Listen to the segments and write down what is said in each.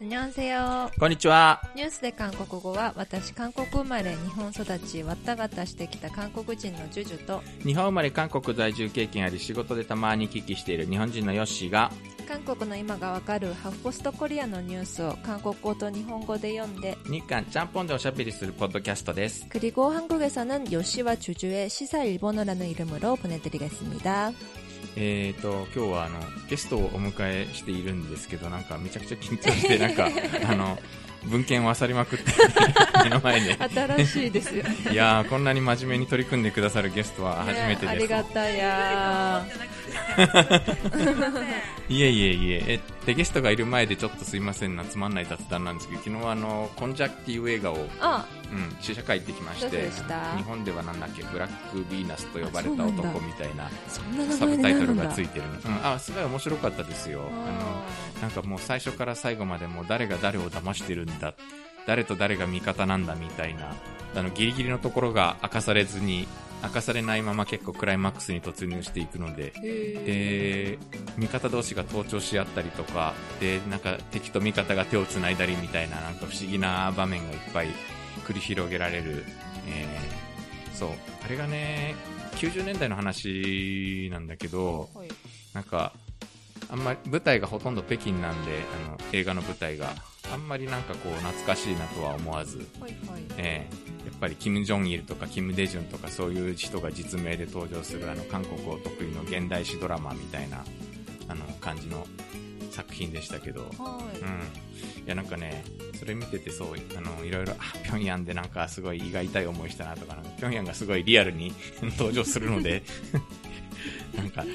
にゃんせよ。こんにちは。ニュースで韓国語は、私、韓国生まれ、日本育ち、わったがたしてきた韓国人のジュジュと、日本生まれ韓国在住経験あり仕事でたまに聞きしている日本人のヨッシーが韓国の今がわかるハフポストコリアのニュースを韓国語と日本語で読んで、日韓ちゃんぽんでおしゃべりするポッドキャストです。 그리고 한국에서는 요시와 주주의 시사 일본어라는 이름으로 보내드리겠습니다. えーと、今日はあの、ゲストをお迎えしているんですけど、なんかめちゃくちゃ緊張して、なんか、あの、文献を漁りまくって、目の前で。新しいですよね。いやー、こんなに真面目に取り組んでくださるゲストは初めてねありです。がたやいえいえいえ。え、で、ゲストがいる前でちょっとすいませんな、つまんない雑談なんですけど、昨日あの、コンジャっていう映画を、あ、うん、試写会行ってきまして日本ではなんだっけブラックヴィーナスと呼ばれた男みたいなサブタイトルがつ。いてるの、うん、あすごい面白かったですよ。あのなんかもう最初から最後までもう誰が誰を騙してるんだ誰と誰が味方なんだみたいなあのギリギリのところが明かされずに明かされないまま結構クライマックスに突入していくので。へで味方同士が盗聴し合ったりとか。でなんか敵と味方が手をつないだりみたいななんか不思議な場面がいっぱい繰り広げられる、えーそう。あれがね90年代の話なんだけどーはい。なんかあんまり舞台がほとんど北京なんであの映画の舞台があんまりなんかこう懐かしいなとは思わずはいはい。ええやっぱりキム・ジョンイルとかキム・デジュンとかそういう人が実名で登場するあの韓国を得意の現代史ドラマみたいなあの感じの作品でしたけど、はい。うん、いやなんかねそれ見ててそうあのいろいろあ平壌でなんかすごい胃が痛い思いしたなとかなんか平壌がすごいリアルに 登場するので なんか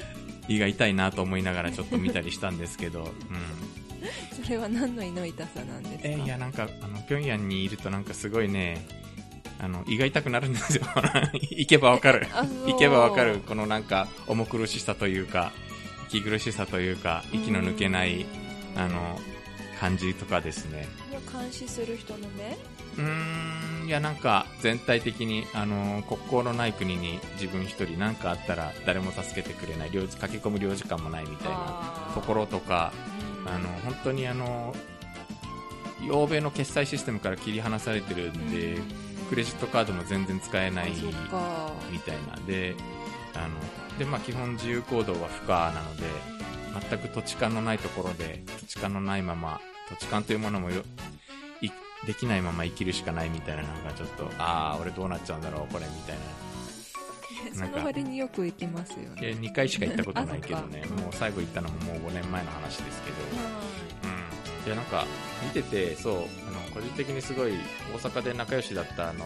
胃が痛いなと思いながらちょっと見たりしたんですけど、うん、それは何の胃の痛さなんですか？えーいやなんかあの平壌にいるとなんかすごいねあの胃が痛くなるんですよ。行けばわかる。行けばわかる。このなんか重苦しさというか息苦しさというか息の抜けないあの感じとかですね監視する人の目？うーんいやなんか全体的にあの国交のない国に自分一人何かあったら誰も助けてくれない駆け込む領事館もないみたいなところとかうん。あの本当にあの欧米の決済システムから切り離されてるんで、クレジットカードも全然使えないみたいなであので、まあ、基本自由行動は不可なので全く土地勘のないところで土地勘のないまま土地勘というものもできないまま生きるしかないみたいななんかちょっとああ俺どうなっちゃうんだろうこれみたいな。なんかその割によく行きますよね。え2回しか行ったことないけどね。もう最後行ったのももう5年前の話ですけど、うん、いやなんか見ててそうあの個人的にすごい大阪で仲良しだったあの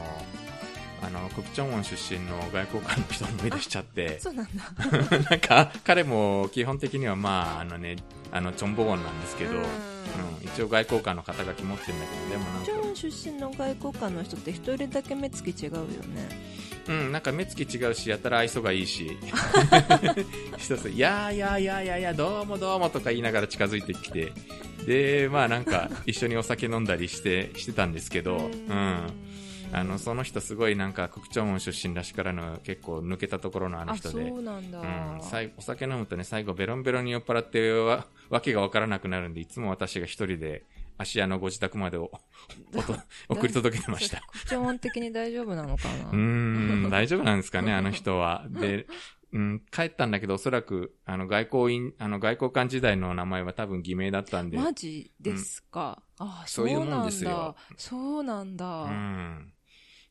あのクプチョンウォン出身の外交官の人を思い出しちゃって。そうなんだ。なんか彼も基本的にはまああのねあのチョンボウォンなんですけど、ううんん一応外交官の肩書き持ってるんだけどでもなんかジョン出身の外交官の人って一人だけ目つき違うよね。うん、なんか目つき違うし、やたら愛想がいいし、一つ、いやーいやーいやーいやいや、どうもどうもとか言いながら近づいてきて、で、まあなんか一緒にお酒飲んだりして、してたんですけど、うん。あの、その人すごいなんか、国長門出身らしからの結構抜けたところのあのあ人で、そうなんお酒飲むとね、最後ベロンベロンに酔っ払ってわ、わけがわからなくなるんで、いつも私が一人で、芦屋のご自宅までを 送り届けてました。口音的に大丈夫なのかなうーん、大丈夫なんですかね、あの人は。で、うん、帰ったんだけど、おそらく、あの、外交員、あの、外交官時代の名前は多分偽名だったんで、マジですか、あそそういうもんですよそうなんだ、うん。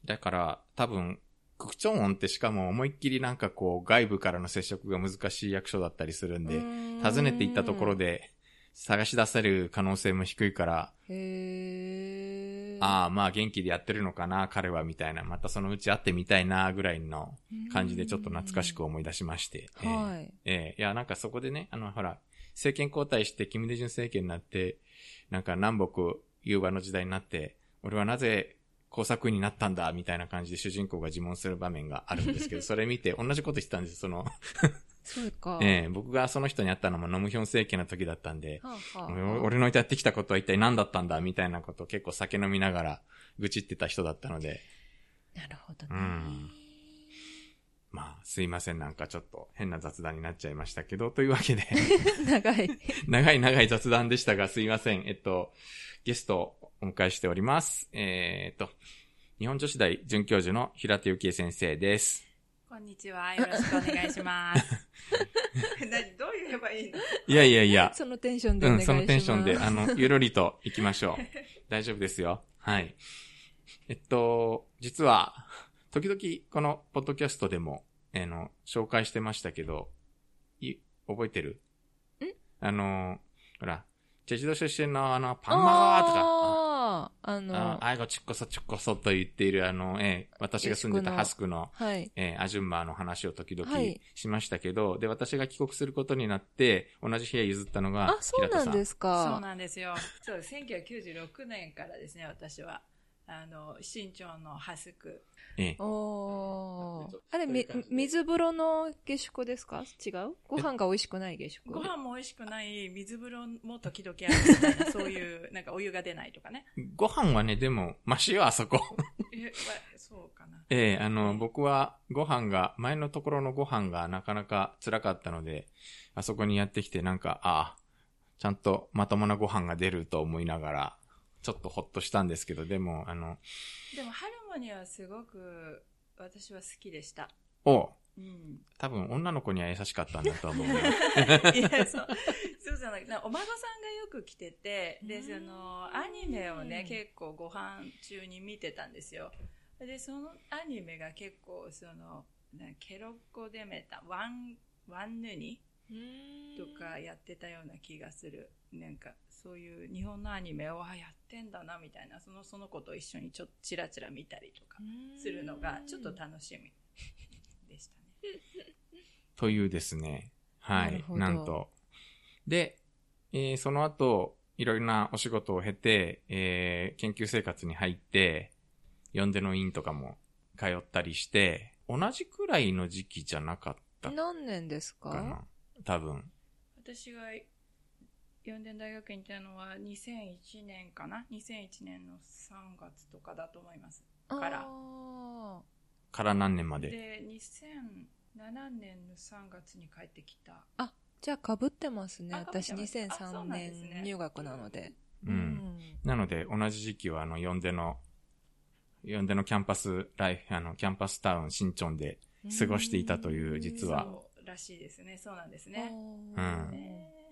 だから、多分、区長音ってしかも思いっきりなんかこう、外部からの接触が難しい役所だったりするんで、訪ねていったところで、探し出せる可能性も低いから、ああ、まあ元気でやってるのかな、彼は、みたいな。またそのうち会ってみたいな、ぐらいの感じでちょっと懐かしく思い出しまして。ええはいええいや、なんかそこでね、あの、ほら、政権交代して、キム・デジュン政権になって、なんか南北融和の時代になって、俺はなぜ工作員になったんだ、みたいな感じで主人公が自問する場面があるんですけど、それ見て同じこと言ってたんですその、そうか、ええ僕がその人に会ったのもノムヒョン政権の時だったんで、はあはあ俺俺のやってきたことは一体何だったんだ、みたいなことを結構酒飲みながら愚痴ってた人だったので、なるほどね、うん。まあ、すいません、なんかちょっと変な雑談になっちゃいましたけど、というわけで、長い。長い長い雑談でしたが、すいません。えっと、ゲストをお迎えしております。えーっと、日本女子大准教授の平手幸恵先生です。こんにちは。よろしくお願いします。何どう言えばいいの？いやいやいや、そのテンションでうん、お願いします。そのテンションで、あの、ゆるりと行きましょう。大丈夫ですよ。はい。えっと、実は、時々このポッドキャストでも、あの、紹介してましたけど、い、覚えてる？ん？あの、ほら、チェジド出身のあの、パンマガーとか、あの、あ、あいごちっこそちっこそと言っているあの、えー私が住んでたハスクの、はい。えーアジュンマーの話を時々はいしましたけど、で、私が帰国することになって、同じ部屋譲ったのが、あ、そうなんですそうか。なんですよ。そう、1996年からですね、私は。あの、新潮のハスク。ええ。おあれ、み水風呂の下宿ですか？違う？ご飯が美味しくない下宿？ご飯も美味しくない、水風呂も時々あるみたいな、そういう、なんかお湯が出ないとかね。ご飯はね、でも、マシよ、あそこ。え、わそうかな。ええあの、僕はご飯が、前のところのご飯がなかなか辛かったので、あそこにやってきてなんか、ああ、ちゃんとまともなご飯が出ると思いながら、ちょっとほっとしたんですけど、でも、あの、でも、할머니はすごく、私は好きでした。おうん。多分女の子には優しかったんだと思うよ。いや、そう、そうじゃなくて、お孫さんがよく来てて、で、その、アニメをね、結構ご飯中に見てたんですよ。で、そのアニメが結構、その、なけろっこデメタン、ワンヌニとかやってたような気がする。なんか、そういう日本のアニメを、あ、やってんだな、みたいな、その、その子と一緒にちょっとチラチラ見たりとかするのが、ちょっと楽しみ でしたね。というですね。はい。なるほどなんと。で、えーその後、いろいろなお仕事を経て、えー研究生活に入って、呼んでの院とかも通ったりして、同じくらいの時期じゃなかった何年ですか？多分。私が四電大学院に行ったのは2001年かな？2001年の3月とかだと思います。から。あから何年まで？で。2007年の3月に帰ってきた。ーあ、じゃあ被ってますね。私あそう2003なんですね。年入学なので。うん。なので、同じ時期は、あの、呼んでの、呼んでのキャンパスライフ、あの、キャンパスタウン、新町で過ごしていたという、実は。そうらしいですね。そうなんですね、うん。ね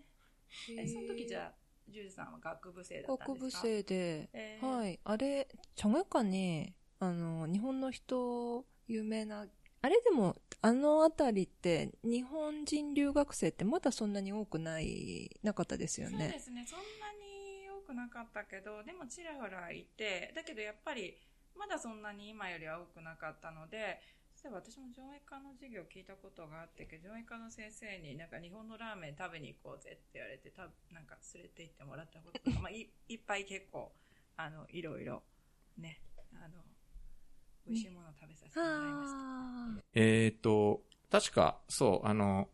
えその時じゃあジューさんは学部生だった学部んですか？生で、えーはい。あれ、チョゲカに、あの、日本の人、有名な、あれでも、あのあたりって、日本人留学生ってまだそんなに多くない、なかったですよそうでね。すねそんなに多くなかったけどでもちらほらいてだけどやっぱりまだそんなに今よりは多くなかったのでえば私も上映科の授業聞いたことがあってけど上映科の先生になんか日本のラーメン食べに行こうぜって言われてたなんか連れて行ってもらったことが、まあ、いいっぱい結構あのいろいろねあの美味しいものを食べさせてもらいました。ねえっ、と、確か、そう、あの、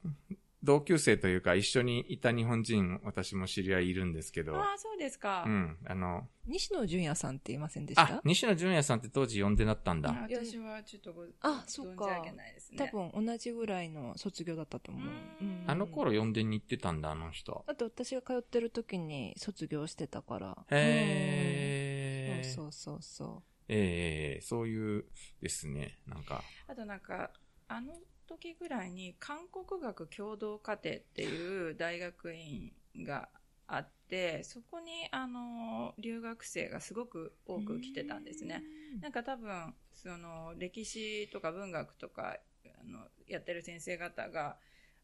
同級生というか、一緒にいた日本人、私も知り合いいるんですけど、ああそうですか、うん、あの、ー西野純也さんって言いませんでした？あ、西野純也さんって当時呼んでだったんだ。あ私はちょっとごあそっか。存じ上げないですね。多分同じぐらいの卒業だったと思う。うん。うん。あの頃呼んでに行ってたんだ、あの人。あと私が通ってる時に卒業してたから。へー。うん。そうそうそええそういうですね、なんか、あとなんか、あの時ぐらいに韓国学共同課程っていう大学院があって、そこにあの、留学生がすごくう。多く来てたんですね。なんか多分、その、歴史とか文学とか、あの、やってる先生方が、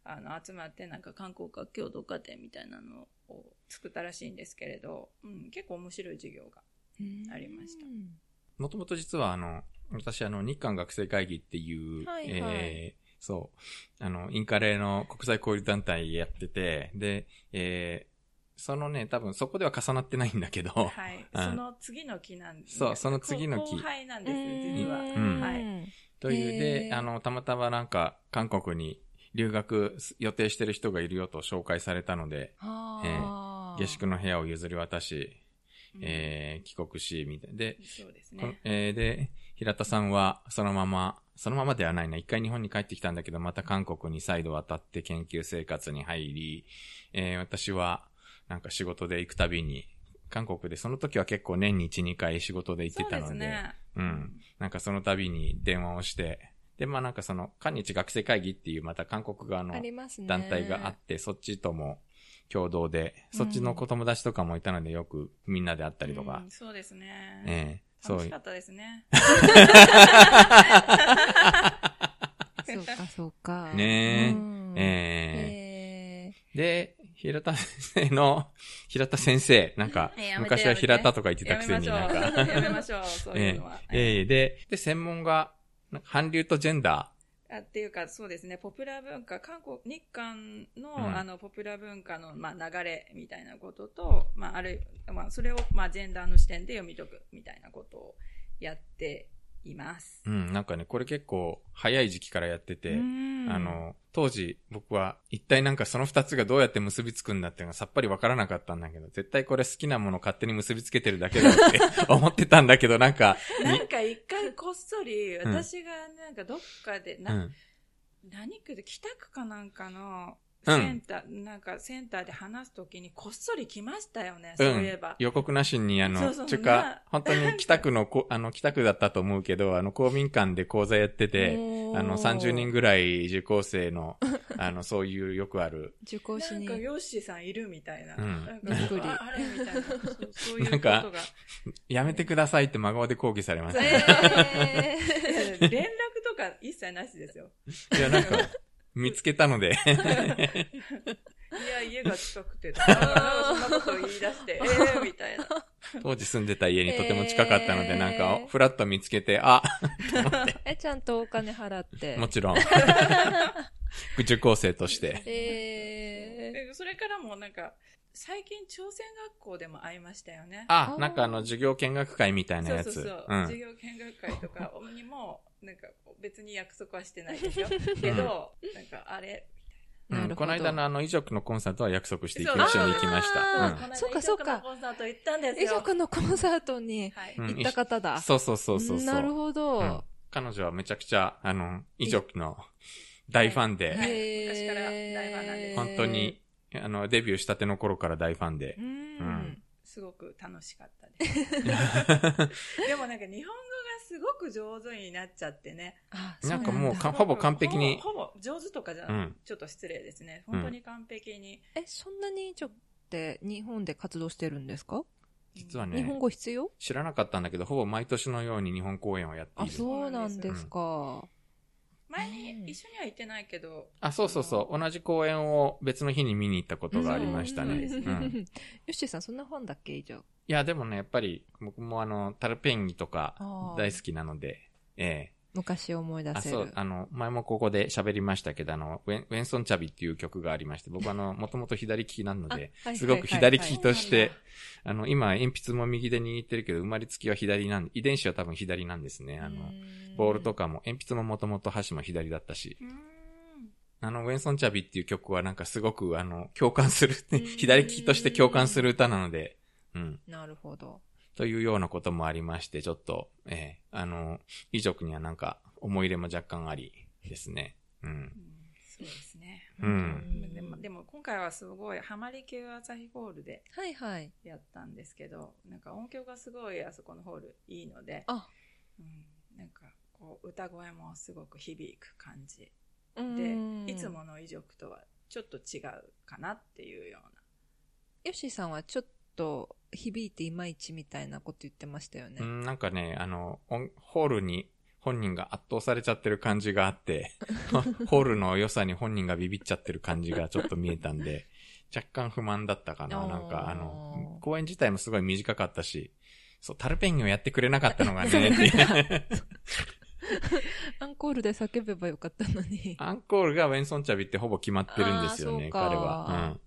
あの、集まってなんか韓国学共同課程みたいなのを作ったらしいんですけれど、うん、結構面白い授業が。うんありましたもともと実はあの、私あの、日韓学生会議っていう、はいはいえーそう、あの、インカレの国際交流団体やってて、で、えーそのね、多分そこでは重なってないんだけど、はい。うんその次の期なんです。そうその次の期後輩なんです、実は。うんはい。というへで、ーあの、たまたまなんか、韓国に留学予定してる人がいるよと紹介されたので、はあ下宿の部屋を譲り渡し、えー帰国し、みたいで、そうですこね。えーで、平田さんはそのまま、そのままではないな、一回日本に帰ってきたんだけど、また韓国に再度渡って研究生活に入り、えー私はなんか仕事で行くたびに、韓国でその時は結構年に1、2回仕事で行ってたので、ですね。うん。なんかその度に電話をして、で、まあなんかその、韓日学生会議っていうまた韓国側の。団体があって、そっちとも共同で、そっちの子友達とかもいたのでよくみんなで会ったりとかうん、そうですね。ええ楽しかったですね。そうか、そうか。ねえ。うん。ええ。えで、平田先生の、平田先生、なんか 昔は平田とか言ってたくせになんか、やめましょう。そういうのは。ええ。で、で、専門が、韓流とジェンダあっていうか、そうですね、ポピュラー文化、韓国、日韓の、うん。あの、ポピュラー文化の、まあ、流れみたいなことと、まあ、ある、まあ、それを、まあ、ジェンダーの視点で読み解くみたいなことをやっています。ー。うん、なんかね、これ結構早い時期からやってて、うんあ、の、当時僕は一体なんかその二つがどうやって結びつくんだっていうのがさっぱりわからなかったんだけど、絶対これ好きなもの勝手に結びつけてるだけだって 思ってたんだけど、なんか、なんか一回こっそり、ん私がなんかどっかで、な、うん。何区で北区かなんかの、うんセンター、なんかセンターで話すときにこっそり来ましたよね、うそういえば。ん。予告なしに、あの、そうそうか、本当に北区のこ、あの、北区だったと思うけど、あの、公民館で講座やってて、あの、30人ぐらい受講生の、あの、そういうよくある、受講しになんか、。ヨッシーさんいるみたいな。うんなんかびっくりああれみたいな。そうそういうなんことがか。やめてくださいって真顔で抗議されましえ連絡とか一切なしですよ。た。いや、なんか、見つけたので、いや、家が近くて、なんかそんなことを言い出して、ええみたいな。当時住んでた家にとても近かったので、えーなんか、フラッと見つけて、あ、ー え、ちゃんとお金払って。もちろん。受講生として。えーでそれからもなんか、最近朝鮮学校でも会いましたよね。あなんかあの、授業見学会みたいなやつ。そうそうそう。うん授業見学会とかにも、なんか別に約束はしてないですよ。けど、なんかあれ、うんなるほどこの間のあの、遺族のコンサートは約束して一緒に行きましあた。ーこの間そうかそうか遺族のコンサート行ったんです遺よ。族のコンサートにはい。うん行った方うだん。。そうそうそうそうそう。なるほど。うん彼女はめちゃくちゃ、あの、遺族の大ファンで、昔から大ファンなんです本当に、あの、デビューしたての頃から大ファンでう。ん。うんすごく楽しかったです。でもなんか日本語がすごく上手になっちゃってね。あなんかもうほぼ完璧にほぼほぼ上手とかじゃ、うんちょっと失礼ですね。本当に完璧に。え、そんなにちょって日本で活動してるんですか？実は日本ね、語必要？知らなかったんだけど、ほぼ毎年のように日本公演をやってあ、いる。そうなんですか。前に一緒には行ってないけど、あ、そうそうそう。同じ公演を別の日に見に行ったことがありましたね。うん。そうですねうん。ヨッシーさん、そんなファンだっけ以上？いや、でもね、やっぱり、僕もあの、タルペンギとか大好きなので、ええ昔を思い出あ、せる。そう、あの、前もここで喋りましたけど、あの、ウェンウェンソンチャビっていう曲がありまして、僕はあの、もともと左利きなので、すごく左利きとしてあの、今、鉛筆も右で握ってるけど、生まれつきは左なん遺伝子は多分左なんですね。あの、ボールとかも、鉛筆ももともと箸も左だったし、あの、ウェンソンチャビっていう曲はなんかすごく、あの、共感するん、左利きとして共感する歌なので、うん。なるほど。というようなこともありまして、ちょっと、ええあの、遺族にはなんか、思い入れも若干ありですね。うん。うんそうですね。うんでもでも今回はすごい、ハマリ系朝日ホールではいはい。やったんですけど、なんか音響がすごいあそこのホールいいので、あ、うん、なんかこう歌声もすごく響く感じうんで、いつ。もの遺族とはちょっと違うかなっていうような。ヨッシーさんはちょっと響いていまいちみたいなこと言ってましたよね。うん、なんかね、あの、音ホールに本人が圧倒されちゃってる感じがあって、ホールの良さに本人がビビっちゃってる感じがちょっと見えたんで、若干不満だったかな。なんかあの、公演自体もすごい短かったし、そう、タルペンギをやってくれなかったのがね、アンコールで叫べばよかったのに。アンコールがウェンソンチャビってほぼ決まってるんですよね、あーそうか彼は。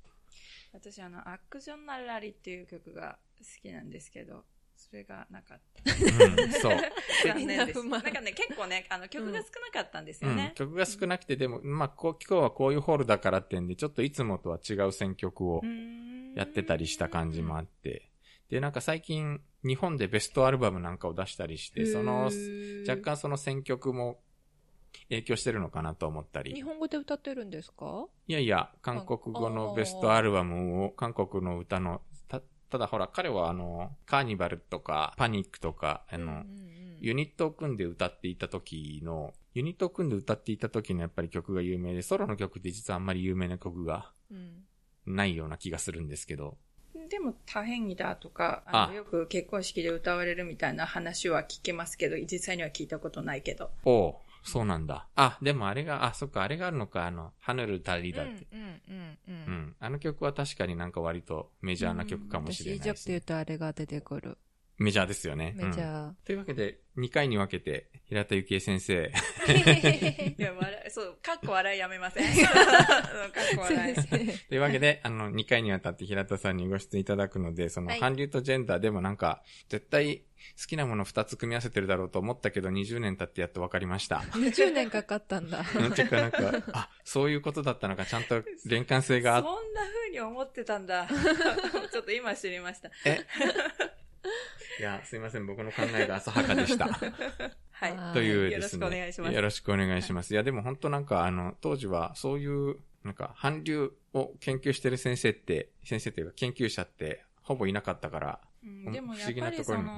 私、あの、アクションナラリっていう曲が好きなんですけど、それがなかった。うん。うん、そう。残念です。なんかね、結構ね、あの、曲が少なかったんですうんよね。。曲が少なくて、でも、まあ、こう、今日はこういうホールだからってんで、ちょっといつもとは違う選曲をやってたりした感じもあって、で、なんか最近、日本でベストアルバムなんかを出したりして、その、若干その選曲も影響してるのかなと思ったり。日本語で歌ってるんですか？いやいや、韓国語のベストアルバムを、韓国の歌の、た、ただほら、彼はあの、カーニバルとか、パニックとか、あの、うんうんユニットを組んで歌っていた時の、ユニットを組んで歌っていた時のやっぱり曲が有名で、ソロの曲って実はあんまり有名な曲がうん。ないような気がするんですけど、でも、多変異だとか、あのあ。よく結婚式で歌われるみたいな話は聞けますけど、実際には聞いたことないけど。おうそうなんだ。あ、でもあれが、あ、そっか、あれがあるのか、あの、ハヌルタリだって。うんうんうんううんん。あの曲は確かになんか割とメジャーな曲かもしれない私、イジャクで言うとあれが出てくる。メジャーですよね。メジうんャー。というわけで、2回に分けて、平田幸恵先生、いや、笑い、そう、かっこ笑いやめません。かっこ笑い。というわけで、あの、2回にわたって平田さんにご出演いただくので、その、はい韓流とジェンダーでもなんか、絶対好きなもの2つ組み合わせてるだろうと思ったけど、20年経ってやっと分かりました。20年かかったんだ。なんていうかなんか、あ、そういうことだったのか、ちゃんと連関性があっそんな風に思ってたんだ。ちょっと今知りました。て、いや、すいません、僕の考えが浅はかでした。はい。というですね。よろしくお願いしますよろしくお願いします。いや、でも本当なんか、あの、当時はそういう、なんか、韓流を研究してる先生って、先生というか研究者って、ほぼいなかったから、うんでもや不思議っぱりそなとこ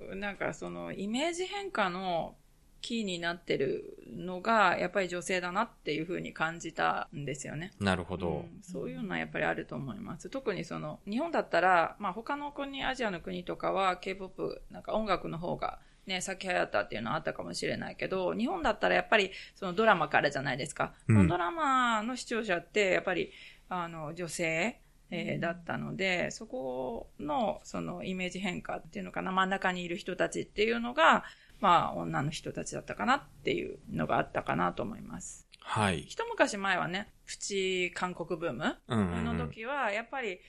ろにの、なんかその、イメージ変化のキーになってるのが、やっぱり女性だなっていうふうに感じたんですよね。なるほど。うんそういうのはやっぱりあると思います。特にその、日本だったら、まあ他の国、アジアの国とかは K-POP、なんか音楽の方がね、先流行ったっていうのはあったかもしれないけど、日本だったらやっぱりそのドラマからじゃないですか。うんドラマの視聴者ってやっぱり、あの、女性、えーだったので、そこのそのイメージ変化っていうのかな、真ん中にいる人たちっていうのが、まあ女の人たちだったかなっていうのがあったかなと思います。はい。一昔前はね、プチ韓国ブームうんうんうんの時は、やっぱり、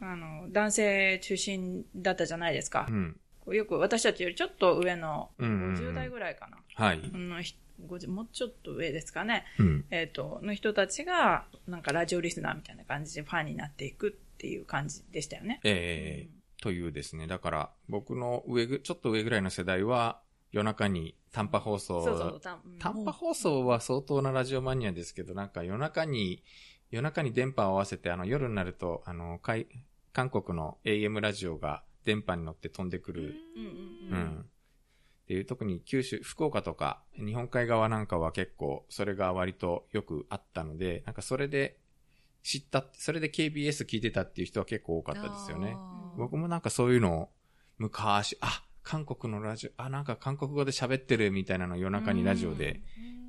あの、男性中心だったじゃないですかう。ん。よく私たちよりちょっと上のうんうんうん50代ぐらいかな。はい。のひ50もうちょっと上ですかね。うん。えっ、と、の人たちが、なんかラジオリスナーみたいな感じでファンになっていくっていう感じでしたよね。ええというですね。だから、僕の上ぐ、ちょっと上ぐらいの世代は、夜中に短波放送、そうそう、短波放送は相当なラジオマニアですけど、なんか夜中に、夜中に電波を合わせて、あの夜になると、あの、韓国の AM ラジオが電波に乗って飛んでくる。うんうんううんん。っていう、特に九州、福岡とか、日本海側なんかは結構、それが割とよくあったので、なんかそれで知った、それで KBS 聞いてたっていう人は結構多かったですよね。僕もなんかそういうのを、昔、あ、韓国のラジオ、あ、なんか韓国語で喋ってるみたいなのを夜中にラジオで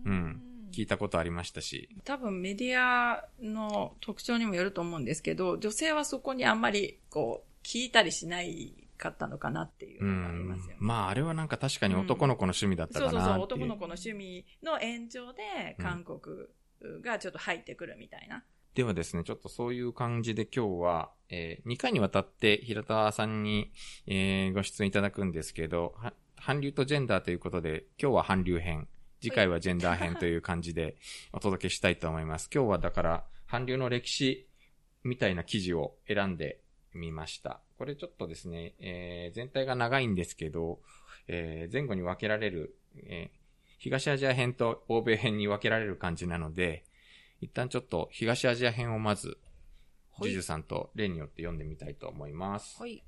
うん聞いたことありましたし。多分メディアの特徴にもよると思うんですけど、女性はそこにあんまりこう、聞いたりしないかったのかなっていううのがありますよんね。。まあ、あれはなんか確かに男の子の趣味だったかそうそうそう、なっていう。男の子の趣味の延長で、韓国がちょっと入ってくるみたいな。ではですね、ちょっとそういう感じで今日は、え2回にわたって平田さんに、えーご出演いただくんですけど、は韓流とジェンダーということで、今日は韓流編、次回はジェンダー編という感じでお届けしたいと思います。今日はだから、韓流の歴史みたいな記事を選んでみました。これちょっとですね、えー全体が長いんですけど、えー前後に分けられる、えー東アジア編と欧米編に分けられる感じなので、一旦ちょっと東アジア編をまず、はいジュジュさんと例によって読んでみたいと思います。はい。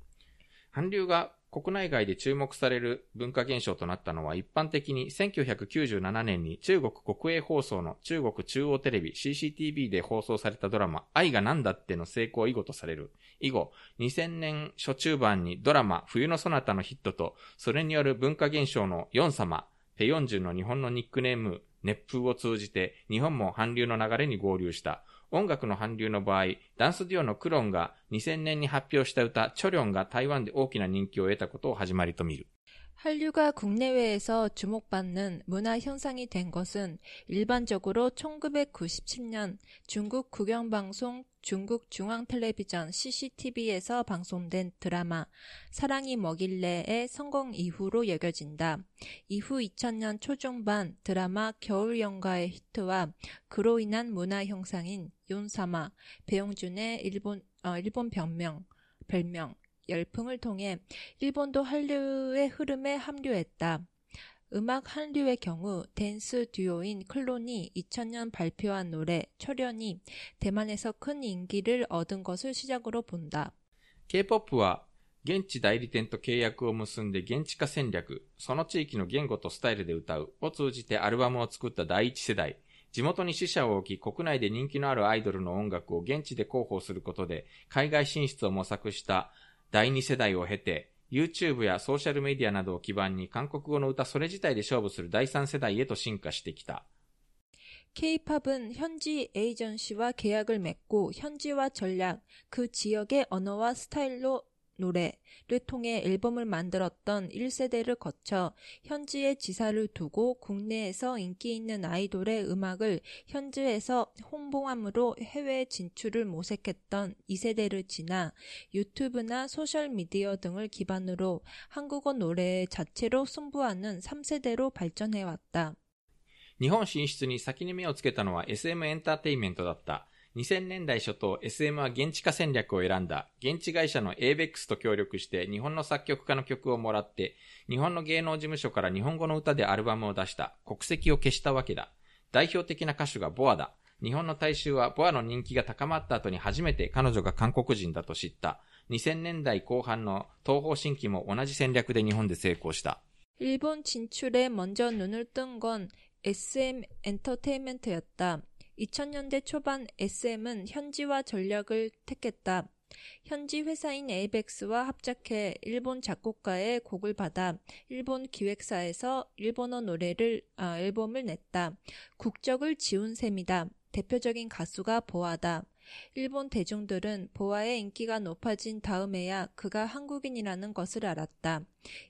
韓流が国内外で注目される文化現象となったのは一般的に1997年に中国国営放送の中国中央テレビ CCTV で放送されたドラマ愛がなんだっての成功を以後とされる。以後、2000年初中盤にドラマ冬のソナタのヒットとそれによる文化現象のヨン様、ペヨンジュンの日本のニックネーム、熱風を通じて日本も韓流の流れに合流した。音楽の韓流の場合、ダンスデュオのクロンが2000年に発表した歌、チョリョンが台湾で大きな人気を得たことを始まりと見る。 한류가 국내외에서 주목받는 문화 현상이 된 것은 일반적으로 1997년 중국 국영방송 중국 중앙텔레비전 CCTV에서 방송된 드라마 사랑이 뭐길래의 성공 이후로 여겨진다. 이후 2000년 초중반 드라마 겨울연가의 히트와 그로 인한 문화 형상인 윤사마, 배용준의 일본, 어, 일본 별명, 별명, 열풍을 통해 일본도 한류의 흐름에 합류했다. 음악 한류의 경우 댄스 듀오인 클론이 2000년 발표한 노래 철연이 대만에서 큰 인기를 얻은 것을 시작으로 본다. K-POP は現地代理店と契約を結んで現地化戦略、その地域の言語とスタイルで歌うを通じてアルバムを作った第一世代、地元に死者を置き国内で人気のあるアイドルの音楽を現地で広報することで海外進出を模索した 第二世代を経て、YouTube やソーシャルメディアなどを基盤に韓国語の歌それ自体で勝負する第三世代へと進化してきた。 K-팝은 현지 에이전시와 계약을 맺고 현지화 전략, 그 지역의 언어와 스타일로 노래를 통해 앨범을 만들었던 1세대를 거쳐 현지에 지사를 두고 국내에서 인기 있는 아이돌의 음악을 현지에서 홍보함으로 해외 진출을 모색했던 2세대를 지나 유튜브나 소셜미디어 등을 기반으로 한국어 노래 자체로 승부하는 3세대로 발전해왔다. 日本進出に先に目をつけたのは SM エンターテインメントだった。 2000年代初頭、SM は現地化戦略を選んだ。現地会社の ABEX と協力して日本の作曲家の曲をもらって、日本の芸能事務所から日本語の歌でアルバムを出した。国籍を消したわけだ。代表的な歌手がボアだ。日本の大衆はボアの人気が高まった後に初めて彼女が韓国人だと知った。2000年代後半の東方新規も同じ戦略で日本で成功した。 일본 진출에 먼저 눈을 뜬 건 SM 엔터테인먼트였다. 2000년대 초반 SM은 현지화 전략을 택했다. 현지 회사인 에이벡스와 합작해 일본 작곡가의 곡을 받아 일본 기획사에서 일본어 노래를 아, 앨범을 냈다. 국적을 지운 셈이다. 대표적인 가수가 보아다. 일본 대중들은 보아의 인기가 높아진 다음에야 그가 한국인이라는 것을 알았다.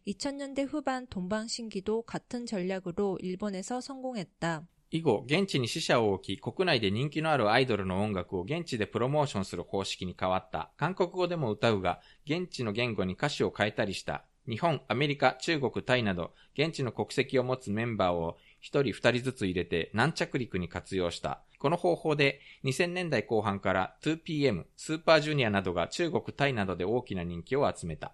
2000년대 후반 동방신기도 같은 전략으로 일본에서 성공했다. 以後、現地に死者を置き、国内で人気のあるアイドルの音楽を現地でプロモーションする方式に変わった。韓国語でも歌うが、現地の言語に歌詞を変えたりした。日本、アメリカ、中国、タイなど、現地の国籍を持つメンバーを一人二人ずつ入れて軟着陸に活用した。この方法で2000年代後半から 2PM、スーパージュニアなどが中国、タイなどで大きな人気を集めた。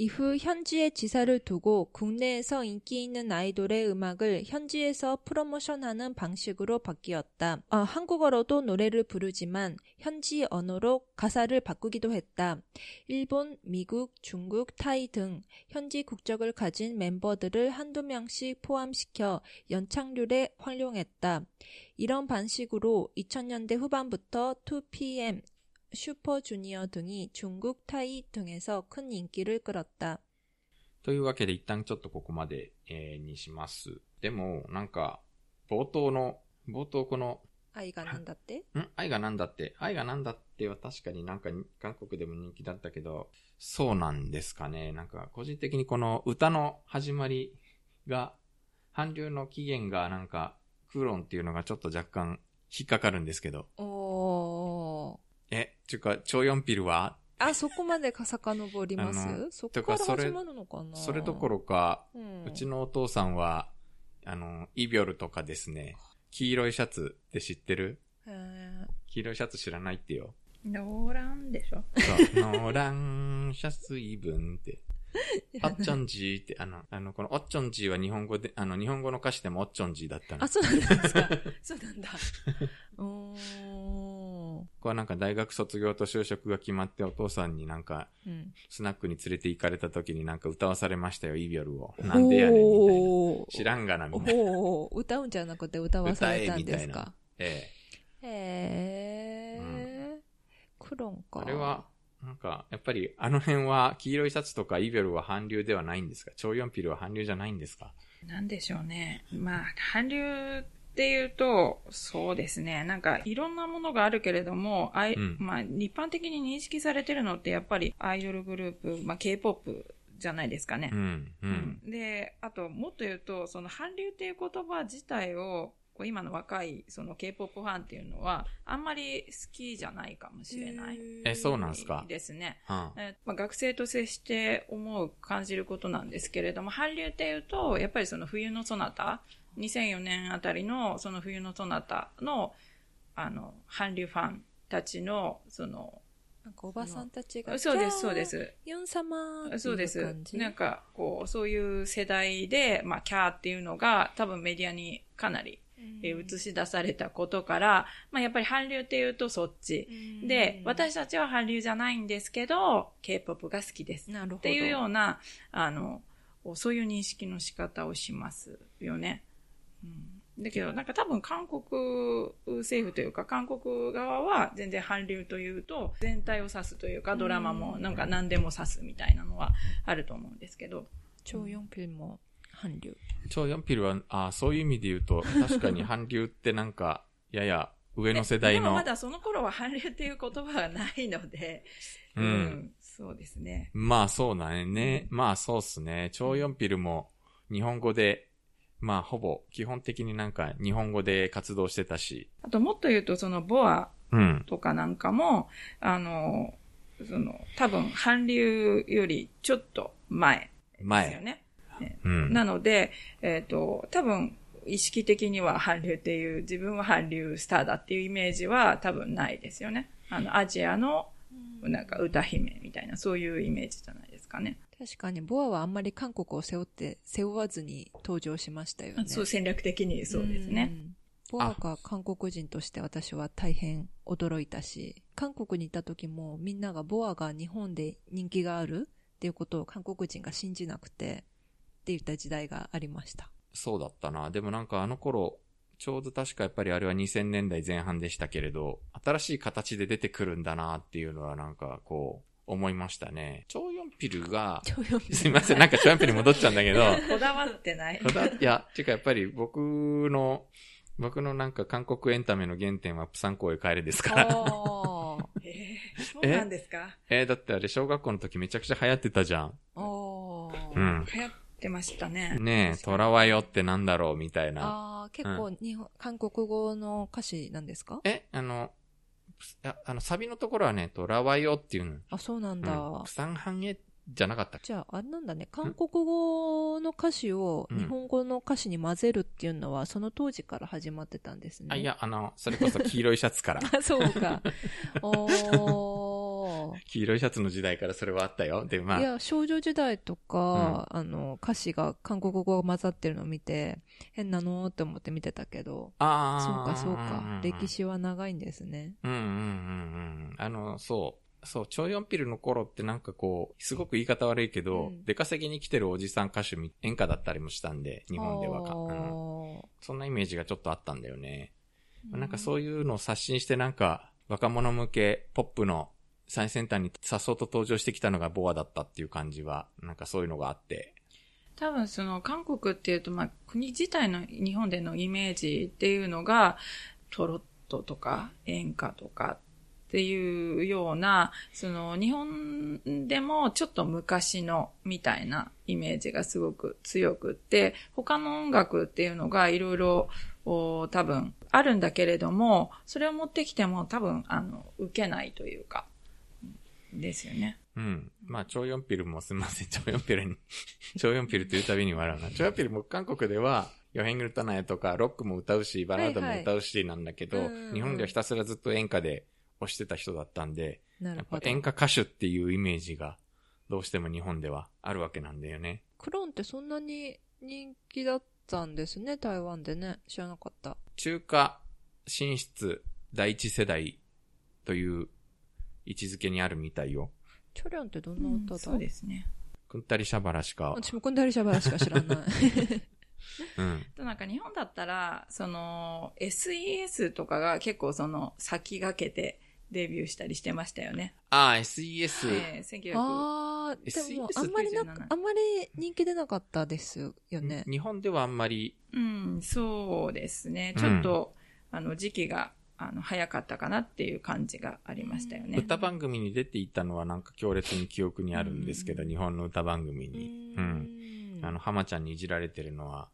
이후 현지에 지사를 두고 국내에서 인기 있는 아이돌의 음악을 현지에서 프로모션하는 방식으로 바뀌었다. 어, 한국어로도 노래를 부르지만 현지 언어로 가사를 바꾸기도 했다. 일본, 미국, 중국, 타이 등 현지 국적을 가진 멤버들을 한두 명씩 포함시켜 연착률에 활용했다. 이런 방식으로 2000년대 후반부터 2PM, 슈퍼주니어 등이 중국, 타이 등에서 큰 인기를 끌었다. というわけで一旦ちょっとここまで、えーにします。でも、なんか、冒頭の、冒頭この、 아이가 난다때? ん愛がなんだって愛がなんだっては確かになんか韓国でも人気だったけど、そうなんですかね。なんか個人的にこの歌の始まりが、韓流の起源がなんか、クーロンっていうのがちょっと若干引っかかるんですけど。 어... え、ちゅうか、超四ピルは 아, そこまでか遡ります？そこから始まるのかな？それどころか、うんうちのお父さんは、あの、イビョルとかですね、黄色いシャツって知ってる？黄色いシャツ知らないってよ。ノーランでしょ。そう、ノーランシャツイブンって。おっちょんじーって、あの、あの、このおっちょんじーは日本語で、あの、日本語の歌詞でもおっちょんじーだったの。あ、そうなんですか。そうなんだ。うーん。ここはなんか大学卒業と就職が決まってお父さんになんか、うん。スナックに連れて行かれた時になんか歌わされましたよ、イビョルを。なんでやねん、みたいな。知らんがな、みたいな。歌うんじゃなくて歌わされたんですか？ええ。へえ。クロンか。あれは、なんか、やっぱりあの辺は黄色いシャツとかイビョルは韓流ではないんですか？超四ピルは韓流じゃないんですか？なんでしょうね。まあ、韓流っていうと、そうですね。なんか、いろんなものがあるけれども、あいうんまあ、一般的に認識されてるのって、やっぱりアイドルグループ、まあ、K-POP じゃないですかねう。ん、うん。で、あと、もっと言うと、その韓流っていう言葉自体を、こう今の若い、その K-POP ファンっていうのは、あんまり好きじゃないかもしれない。え、そうなんすか？ですね。はえーまあ、学生と接して思う、感じることなんですけれども、韓流っていうと、やっぱりその冬のソナタ、2004年あたりのその冬のソナタの、あの、韓流ファンたちの、その、なんかおばさんたちが。そうです、そうで。す。ユン様そうです。なんか、こう、そういう世代で、まあ、キャーっていうのが、多分メディアにかなり、えー映し出されたことから、まあ、やっぱり韓流っていうとそっち。で、私たちは韓流じゃないんですけど、K-POP が好きです。なるほど。っていうような、あの、そういう認識の仕方をしますよね。うん、だけど、なんか多分韓国政府というか、韓国側は全然韓流というと、全体を指すというか、ドラマもなんか何でも指すみたいなのはあると思うんですけど。チョ・ヨンピルも韓流。超ヨンピルは、あそういう意味で言うと、確かに韓流ってなんか、やや上の世代のでもま、だその頃は韓流っていう言葉がないので、うんそうですね。まあそうだね。ねまあそうっすね。超ヨンピルも日本語で、まあほぼ基本的になんか日本語で活動してたし。あともっと言うと、そのボアうん。とかなんかも、あの、その、多分、韓流よりちょっと前ですよ前。ね。うん。なので、えっ、と、多分、意識的には韓流っていう、自分は韓流スターだっていうイメージは多分ないですよね。あの、アジアの、なんか歌姫みたいな、そういうイメージじゃないですかね。確かに、ボアはあんまり韓国を背負って、背負わずに登場しましたよね。そう、戦略的にそうですね。ん。ボアが韓国人として私は大変驚いたし、韓国にいた時もみんながボアが日本で人気があるっていうことを韓国人が信じなくてって言った時代がありました。そうだったな。でもなんかあの頃、ちょうど確かやっぱりあれは2000年代前半でしたけれど、新しい形で出てくるんだなっていうのはなんかこう、思いましたね。チョウヨンピルが、ルすいません、なんかチョウヨンピルに戻っちゃうんだけど、こだわってない？こだいや、てかやっぱり僕の、僕のなんか韓国エンタメの原点はプサン公へ帰れですから。えーそうなんですか？えー、だってあれ小学校の時めちゃくちゃ流行ってたじゃん。あー。うん。流行ってましたね。ねえ、トラワヨってなんだろうみたいな。ああ、結構日本、韓国語の歌詞なんですか？え、あの、ああの、サビのところはね、トラワヨっていうの。あ、そうなんだ。うん。プサンハンエじゃなかったじゃあ、あれなんだね。韓国語の歌詞をうん日本語の歌詞に混ぜるっていうのは、その当時から始まってたんですね。あ、い。や、あの、それこそ黄色いシャツから。あ、そうか。おー。黄色いシャツの時代からそれはあったよ。で、まあ、いや、少女時代とか、あの、歌詞が韓国語が混ざってるのを見て、変なのって思って見てたけど、あそうか、あ。そうか。歴史。史は長いんですね。うんうんうんうん。あの、そう。そう、チョヨンピルの頃ってなんかこう、すごく言い方悪いけど、うん出稼ぎに来てるおじさん歌手み、演歌だったりもしたんで、日本ではか、うんあそんなイメージがちょっとあったんだよね。ーなんかそういうのを刷新してなんか、若者向けポップの最先端にさっそうと登場してきたのがボアだったっていう感じは、なんかそういうのがあって。多分その韓国っていうと、まあ国自体の日本でのイメージっていうのが、トロットとか演歌とかっていうような、その日本でもちょっと昔のみたいなイメージがすごく強くって、他の音楽っていうのがいろいろ多分あるんだけれども、それを持ってきても多分あの受けないというか、ですよね。うん。まあ、チョヨンピルもすみません、チョヨンピルに、チョヨンピルというたびに笑うな。チョヨンピルも韓国では、ヨヘングルタナエとか、ロックも歌うし、バラードも歌うしなんだけど、はいはい日本ではひたすらずっと演歌で推してた人だったんで。やっぱ演歌歌手っていうイメージが、どうしても日本ではあるわけなんだよね。クローンってそんなに人気だったんですね、台湾でね。知らなかった。中華進出第一世代という位置づけにあるみたいよ。チョリョンってどんな歌だ、そうですね。くんたりシャバラしか。私もこんだりしゃばらしか知らない。うん。となんか日本だったら、その SES とかが結構その先駆けてデビューしたりしてましたよね。ああ、SES。えー、1900あー、でも SES あんまりなく97、あんまり人気出なかったですよね。日本ではあんまり、うん、そうですね。うんちょっと、あの時期があの早かったかなっていう感じがありましたよね。歌番組に出ていたのはなんか強烈に記憶にあるんですけど、うん日本の歌番組に。うん。あの、浜ちゃんにいじられてるのは。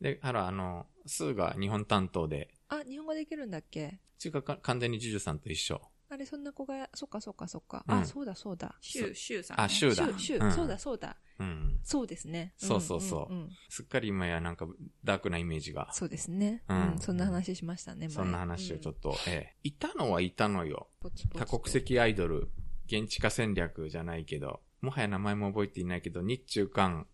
で、あら、あの、スーが日本担当で、あ、日本語できるんだっけ？ちゅうかか完全にジュジュさんと一緒。あれ、そんな子が、そっかそっかそっか。うんあ、そうだそうだ。シュウ、シュウさん、ね。あシュウだシュウ、シュウ、うんそうだそうだ。うん。そうですね。そうそうそうんんんすっかり今やなんかダークなイメージが。そうですね。ううんん。そんな話しましたね、前そんな話をちょっと。と、ええ。いたのはいたのよ。ポツポツと多国籍アイドル現地化戦略じゃないけど、もはや名前も覚えていないけど、日中韓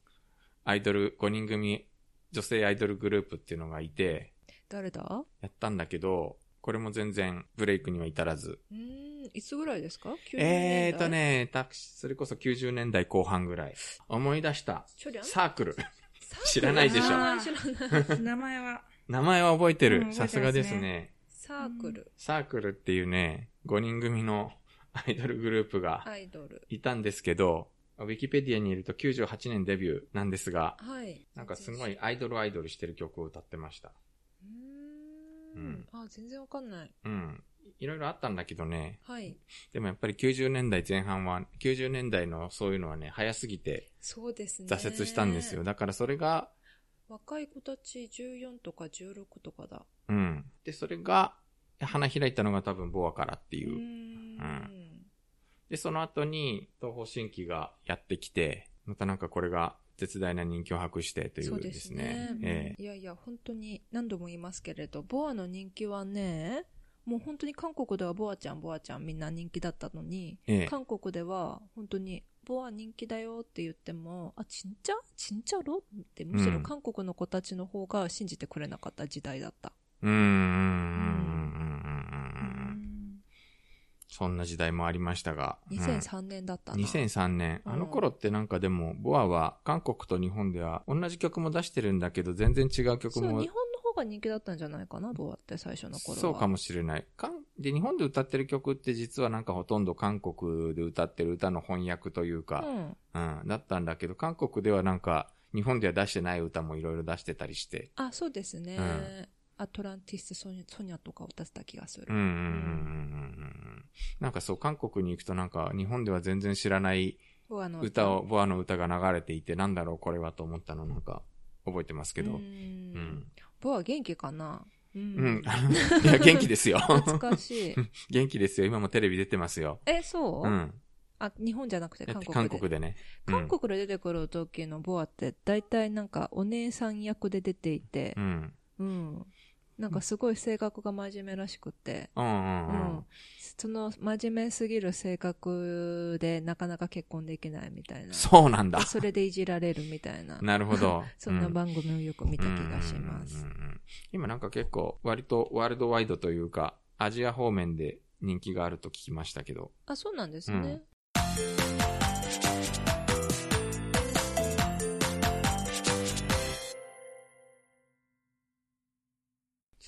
アイドル5人組女性アイドルグループっていうのがいて、誰だ？やったんだけど、これも全然ブレイクには至らず。うーん、いつぐらいですか？えーと。ね、たそれこそ90年代後半ぐらい。思い出した。チョリャンサークル。知らないでしょ 知らない。名前は？名前は覚えてる。さすがですね。サークル、サークルっていうね、5人組のアイドルグループがアイドル。いたんですけど、ウィキペディアにいると98年デビューなんですが、はい。なんかすごいアイドルアイドルしてる曲を歌ってました。うんん。あ、全然わかんない。うん。いろいろあったんだけどね。はい。でもやっぱり90年代前半は、90年代のそういうのはね、早すぎてそうですね。挫折したんですよ。。だからそれが、若い子たち14とか16とかだ。うん。で、それが、花開いたのが多分ボアからっていうう。ーん。で、その後に、東方神起がやってきて、またなんかこれが絶大な人気を博してといそううでですすねね。。ええいやいや、本当に何度も言いますけれど、ボアの人気はね、もう本当に韓国ではボアちゃん、ボアちゃんみんな人気だったのに、ええ韓国では本当にボア人気だよって言っても、あ、ちんちゃ？ちんちゃろ？ってむしろうん韓国の子たちの方が信じてくれなかった時代だった。うん、うん。そんな時代もありましたが。うん2003年だったな。2003年。うんあの頃ってなんかでも、ボアは韓国と日本では同じ曲も出してるんだけど、全然違う曲そう、日本もの方が人気だったんじゃないかな、ボアって最初の頃は。そうかもしれない。で、日本で歌ってる曲って実はなんかほとんど韓国で歌ってる歌の翻訳というか、うん。うん、だったんだけど、韓国ではなんか、日本では出してない歌もいろいろ出してたりして。あ、そうですね。うんアトランティスソニソニャとか歌ってた気がする。うん、うん、うん、うん、うん。なんかそう、韓国に行くとなんか、日本では全然知らない歌を、ボアの歌が流れていて、なんだろうこれはと思ったのなんか、覚えてますけど。ううんん。ボア元気かな？ううん。いや、元気ですよ。懐かしい。元気ですよ。今もテレビ出てますよ。え、そう、うん。あ、日本じゃなくて韓国で。韓国でね。うん韓国で出てくる時のボアって、大体なんかお姉さん役で出ていてう、ん。うん。なんかすごい性格が真面目らしくて、うんうんううんん。。その真面目すぎる性格でなかなか結婚できないみたいな。そうなんだで。それでいじられるみたいな。なるほど。そんなう番組をよく見た気がしますうん。うんうんうん今なんか結構、割とワールドワイドというか、アジア方面で人気があると聞きましたけど。あ、そうなんですね。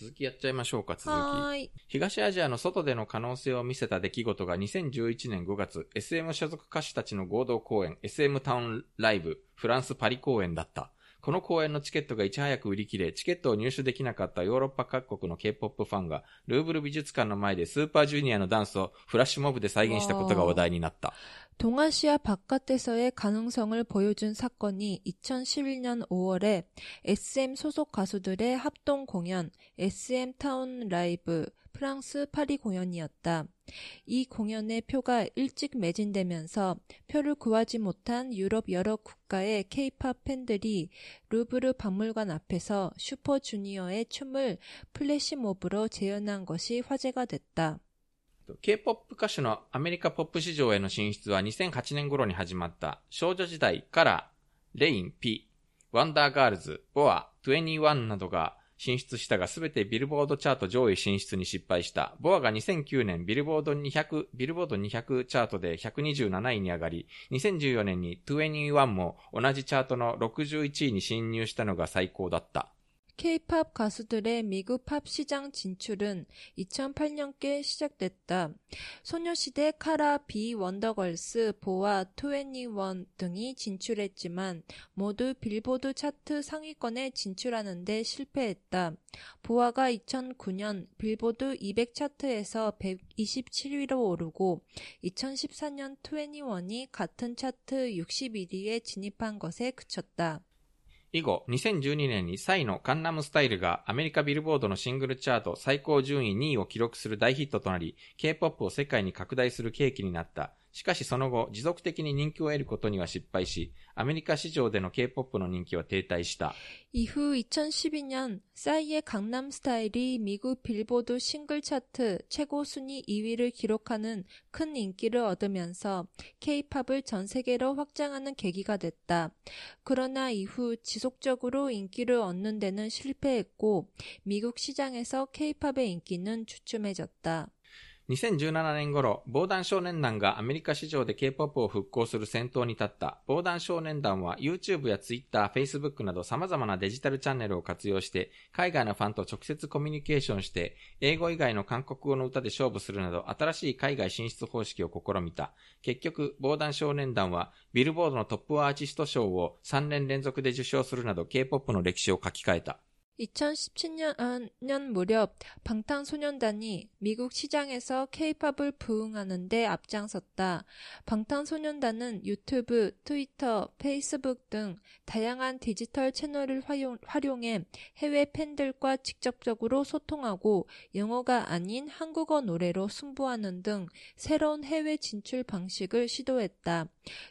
続きやっちゃいましょうか、続き。東アジアの外での可能性を見せた出来事が2011年5月、SM 所属歌手たちの合同公演、SM タウンライブ、フランスパリ公演だった。この公演のチケットがいち早く売り切れ、チケットを入手できなかったヨーロッパ各国の K-POP ファンが、ルーブル美術館の前でスーパージュニアのダンスをフラッシュモブで再現したことが話題になった。 동아시아 바깥에서의 가능성을 보여준 사건이 2011년 5월에 SM 소속 가수들의 합동 공연 SM 타운 라이브 프랑스 파리 공연이었다. 이 공연의 표가 일찍 매진되면서 표를 구하지 못한 유럽 여러 국가의 케이팝 팬들이 루브르 박물관 앞에서 슈퍼주니어의 춤을 플래시몹으로 재현한 것이 화제가 됐다. K-POP 歌手のアメリカポップ市場への進出は2008年頃に始まった少女時代からレイン、ピ、ワンダーガールズ、ボア、21などが進出したが全てビルボードチャート上位進出に失敗した。ボアが2009年ビルボード200、ビルボード200チャートで127位に上がり、2014年に21も同じチャートの61位に進入したのが最高だった。 K-팝 가수들의 미국 팝 시장 진출은 2008년께 시작됐다. 소녀시대, 카라, 비, 원더걸스, 보아, 21 등이 진출했지만 모두 빌보드 차트 상위권에 진출하는데 실패했다. 보아가 2009년 빌보드 200 차트에서 127위로 오르고 2014년 21이 같은 차트 61위에 진입한 것에 그쳤다. 以後、2012年にサイのカンナムスタイルがアメリカビルボードのシングルチャート最高順位2位を記録する大ヒットとなり、K-POP を世界に拡大する契機になった。しかしその後、持続的に人気を得ることには失敗し、アメリカ市場での K-POP の人気は停滞した。 이후 2012년 싸이의 강남 스타일이 미국 빌보드 싱글 차트 최고 순위 2위를 기록하는 큰 인기를 얻으면서 K-팝을 전 세계로 확장하는 계기가 됐다. 그러나 이후 지속적으로 인기를 얻는 데는 실패했고 미국 시장에서 K-팝의 인기는 주춤해졌다. 2017年頃、防弾少年団がアメリカ市場で K-POP を復興する先頭に立った。防弾少年団は YouTube や Twitter、Facebook など様々なデジタルチャンネルを活用して、海外のファンと直接コミュニケーションして、英語以外の韓国語の歌で勝負するなど、新しい海外進出方式を試みた。結局、防弾少年団は、ビルボードのトップアーティスト賞を3年連続で受賞するなど、K-POP の歴史を書き換えた。 2017년 년 무렵 방탄소년단이 미국 시장에서 케이팝을 부흥하는 데 앞장섰다. 방탄소년단은 유튜브, 트위터, 페이스북 등 다양한 디지털 채널을 활용, 활용 해 해외 팬들과 직접적으로 소통하고 영어가 아닌 한국어 노래로 승부하는 등 새로운 해외 진출 방식을 시도했다.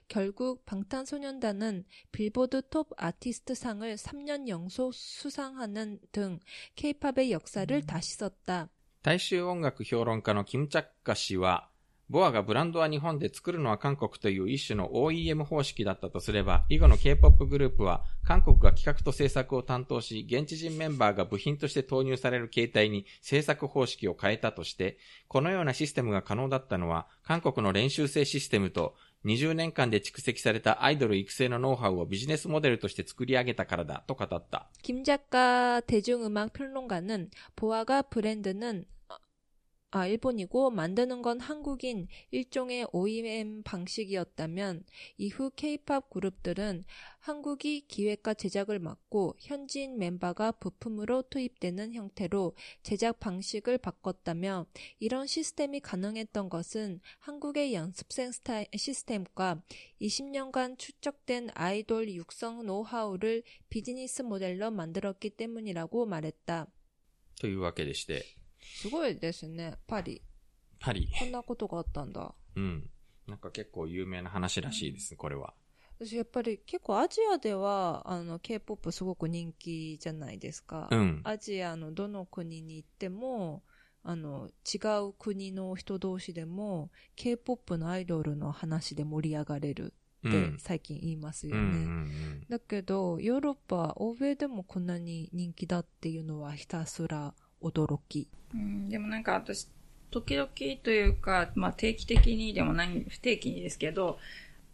결국 방탄소년단은 빌보드 톱 아티스트 상을 3년 연속 수상 하는 등 케이팝의 역사를 다시 썼다. 大衆音楽評論家のキム・チャッカ氏は、ボアがブランドは日本で作るのは韓国という一種の OEM 方式だったとすれば、以後の K-POP グループは韓国が企画と制作を担当し、現地人メンバーが部品として投入される形態に制作方式を変えたとして、このようなシステムが可能だったのは、韓国の練習生システムと 20年間で蓄積されたアイドル育成のノウハウをビジネスモデルとして作り上げたからだと語った。 김 작가 대중음악 평론가는 보아가 브랜드는 아, 일본이고 만드는 건 한국인 일종의 OEM 방식이었다면 이후 K-팝 그룹들은 한국이 기획과 제작을 맡고 현지인 멤버가 부품으로 투입되는 형태로 제작 방식을 바꿨다며 이런 시스템이 가능했던 것은 한국의 연습생 스타일 시스템과 20년간 축적된 아이돌 육성 노하우를 비즈니스 모델로 만들었기 때문이라고 말했다. というわけでして、 すごいですね。パリ。パリ。こんなことがあったんだ。うん。なんか結構有名な話らしいです、これは。私やっぱり結構アジアでは、あの、K-POP すごく人気じゃないですか。うん。アジアのどの国に行っても、あの、違う国の人同士でも、K-POP のアイドルの話で盛り上がれるってうん。最近言いますようんね。うんだけど、ヨーロッパ、欧米でもこんなに人気だっていうのはひたすら驚き。うん、でもなんか私、時々というか、まあ定期的にでもない、不定期にですけど、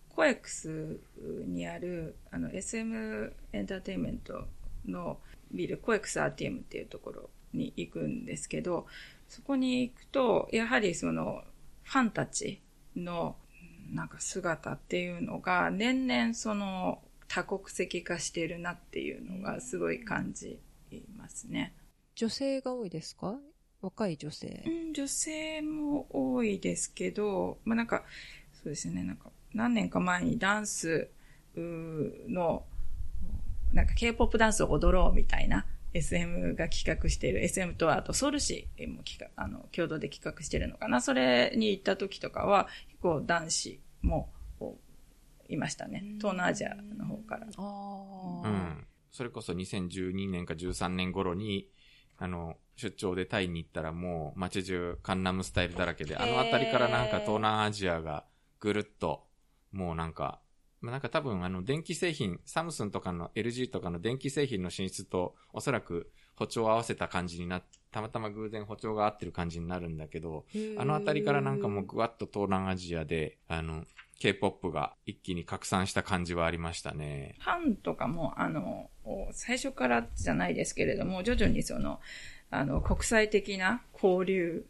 コエクスにある、あの、SM エンターテインメントのビル、コエクス RTM っていうところに行くんですけど、そこに行くと、やはりその、ファンたちの、なんか姿っていうのが、年々その、多国籍化してるなっていうのがすごい感じますね。女性が多いですか？若い女性う。ん、女性も多いですけど、まあ、なんか、そうですね、なんか、何年か前にダンスの、なんか K-POP ダンスを踊ろうみたいな SM が企画している、SM とあとソウル市も企画、あの、共同で企画してるのかな。それに行った時とかは、結構男子もいましたね。東南アジアの方から。ああ、うん。それこそ2012年か13年頃に、あの、出張でタイに行ったらもう街中カンナムスタイルだらけで、あの辺りからなんか東南アジアがぐるっと、もうなんか、まあ、なんか多分あの電気製品、サムスンとかの LG とかの電気製品の進出とおそらく歩調を合わせた感じになたまたま偶然歩調が合ってる感じになるんだけど、あの辺りからなんかもうぐわっと東南アジアで、あの、K-POP が一気に拡散した感じはありましたね。ファンとかも、あの、最初からじゃないですけれども、徐々にその、あの、国際的な交流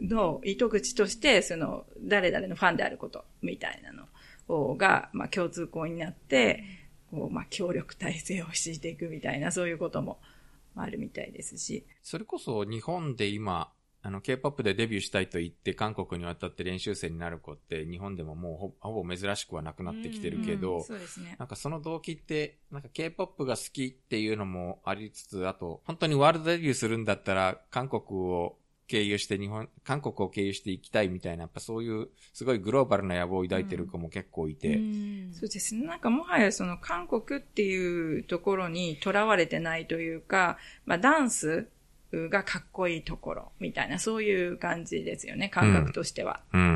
の糸口として、その、誰々のファンであること、みたいなのが、まあ、共通項になって、こう、まあ、協力体制を敷いていくみたいな、そういうこともあるみたいですし。それこそ日本で今、あの、K-POP でデビューしたいと言って韓国に渡って練習生になる子って日本でももうほほぼ珍しくはなくなってきてるけど、うんそうですね。なんかその動機って、なんか K-POP が好きっていうのもありつつ、あと、本当にワールドデビューするんだったら、韓国を経由して日本、韓国を経由していきたいみたいな、やっぱそういう、すごいグローバルな野望を抱いてる子も結構いて。うんそうですね。なんかもはやその韓国っていうところにとらわれてないというか、まあダンスがかっこいいところみたいな、そういう感じですよね、感覚としては。うんうんう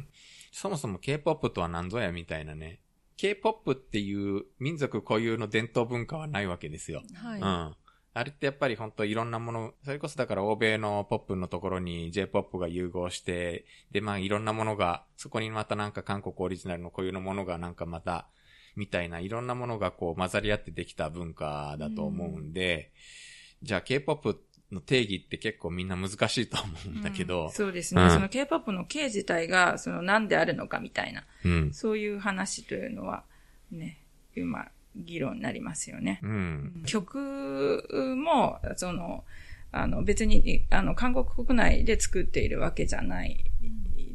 ん。そもそも K-POP とは何ぞやみたいなね。K-POP っていう民族固有の伝統文化はないわけですよ。はい。うん。あれってやっぱり本当いろんなもの、それこそだから欧米のポップのところに J-POP が融合して、でまあいろんなものが、そこにまたなんか韓国オリジナルの固有のものがなんかまた、みたいないろんなものがこう混ざり合ってできた文化だと思うんで、じゃあ K-POP の定義って結構みんな難しいと思うんだけど、そうですね。うんその K-POP の K 自体が、その何であるのかみたいな、うん。そういう話というのは、ね、今、議論になりますよね。うん。曲も、その、あの、別に、あの、韓国国内で作っているわけじゃない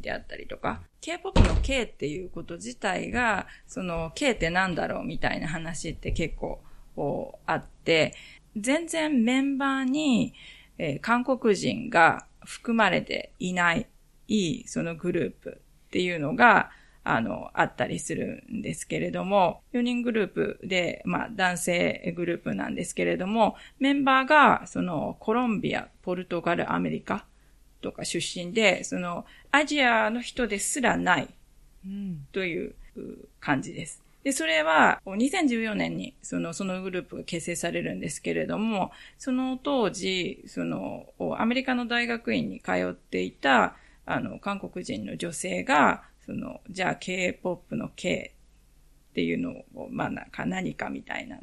であったりとか、K-POP の K っていうこと自体が、その、K ってなんだろうみたいな話って結構こうあって、全然メンバーに、えー韓国人が含まれていない、いいそのグループっていうのが、あの、あったりするんですけれども、4人グループで、まあ、男性グループなんですけれども、メンバーが、その、コロンビア、ポルトガル、アメリカとか出身で、その、アジアの人ですらないうん。というう感じです。で、それは、2014年に、その、そのグループが結成されるんですけれども、その当時、その、アメリカの大学院に通っていた、あの、韓国人の女性が、その、じゃあ K-POP の K っていうのを、まあ、なんか何かみたいな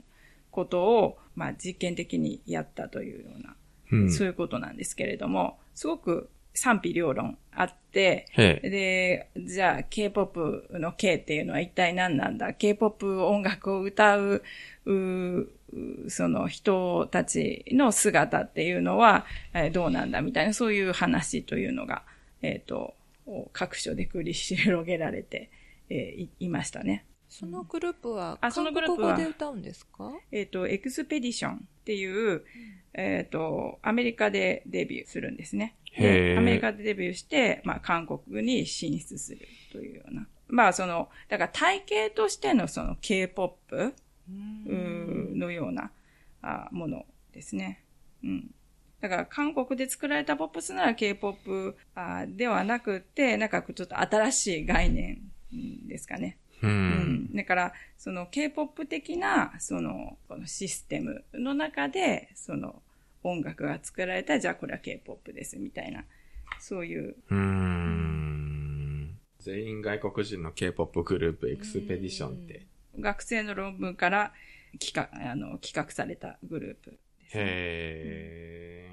ことを、まあ、実験的にやったというような、うん。そういうことなんですけれども、すごく賛否両論あって。で、じゃあ K-POP の K っていうのは一体何なんだ ?K-POP 音楽を歌う、ううその人たちの姿っていうのは、えーどうなんだみたいな、そういう話というのが、えっ、と、各所で繰り広げられて、えーいいましたね。そのグループは、あその韓国グループは語で歌うんですか？えっ、と、エクスペディションっていう、えっ、と、アメリカでデビューするんですね。アメリカでデビューして、まあ、韓国に進出するというような。まあ、その、だから体系としてのその K-POP のようなあものですね。うん。だから韓国で作られたポップスなら K-POP あではなくて、なんかちょっと新しい概念うんですかね。う。うんん。だから、その K-POP 的な、その、このシステムの中で、その音楽が作られた、じゃあこれは K-POP です、みたいな、そういう、うーん。全員外国人の K-POP グループエクスペディションって。学生の論文から企画、あの、企画されたグループです、ね。へ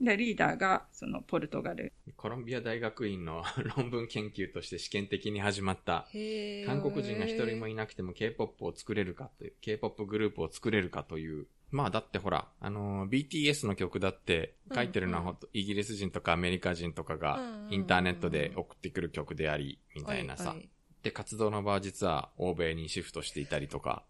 で、リーダーが、その、ポルトガル。ー。コロンビア大学院の 論文研究として試験的に始まった。韓国人が一人もいなくても K-POP を作れるかという、K-POP グループを作れるかという。まあだってほら、あのー BTS の曲だって書いてるのはうんほんとイギリス人とかアメリカ人とかがインターネットで送ってくる曲であり、みたいなさ。で、活動の場は実は欧米にシフトしていたりとか。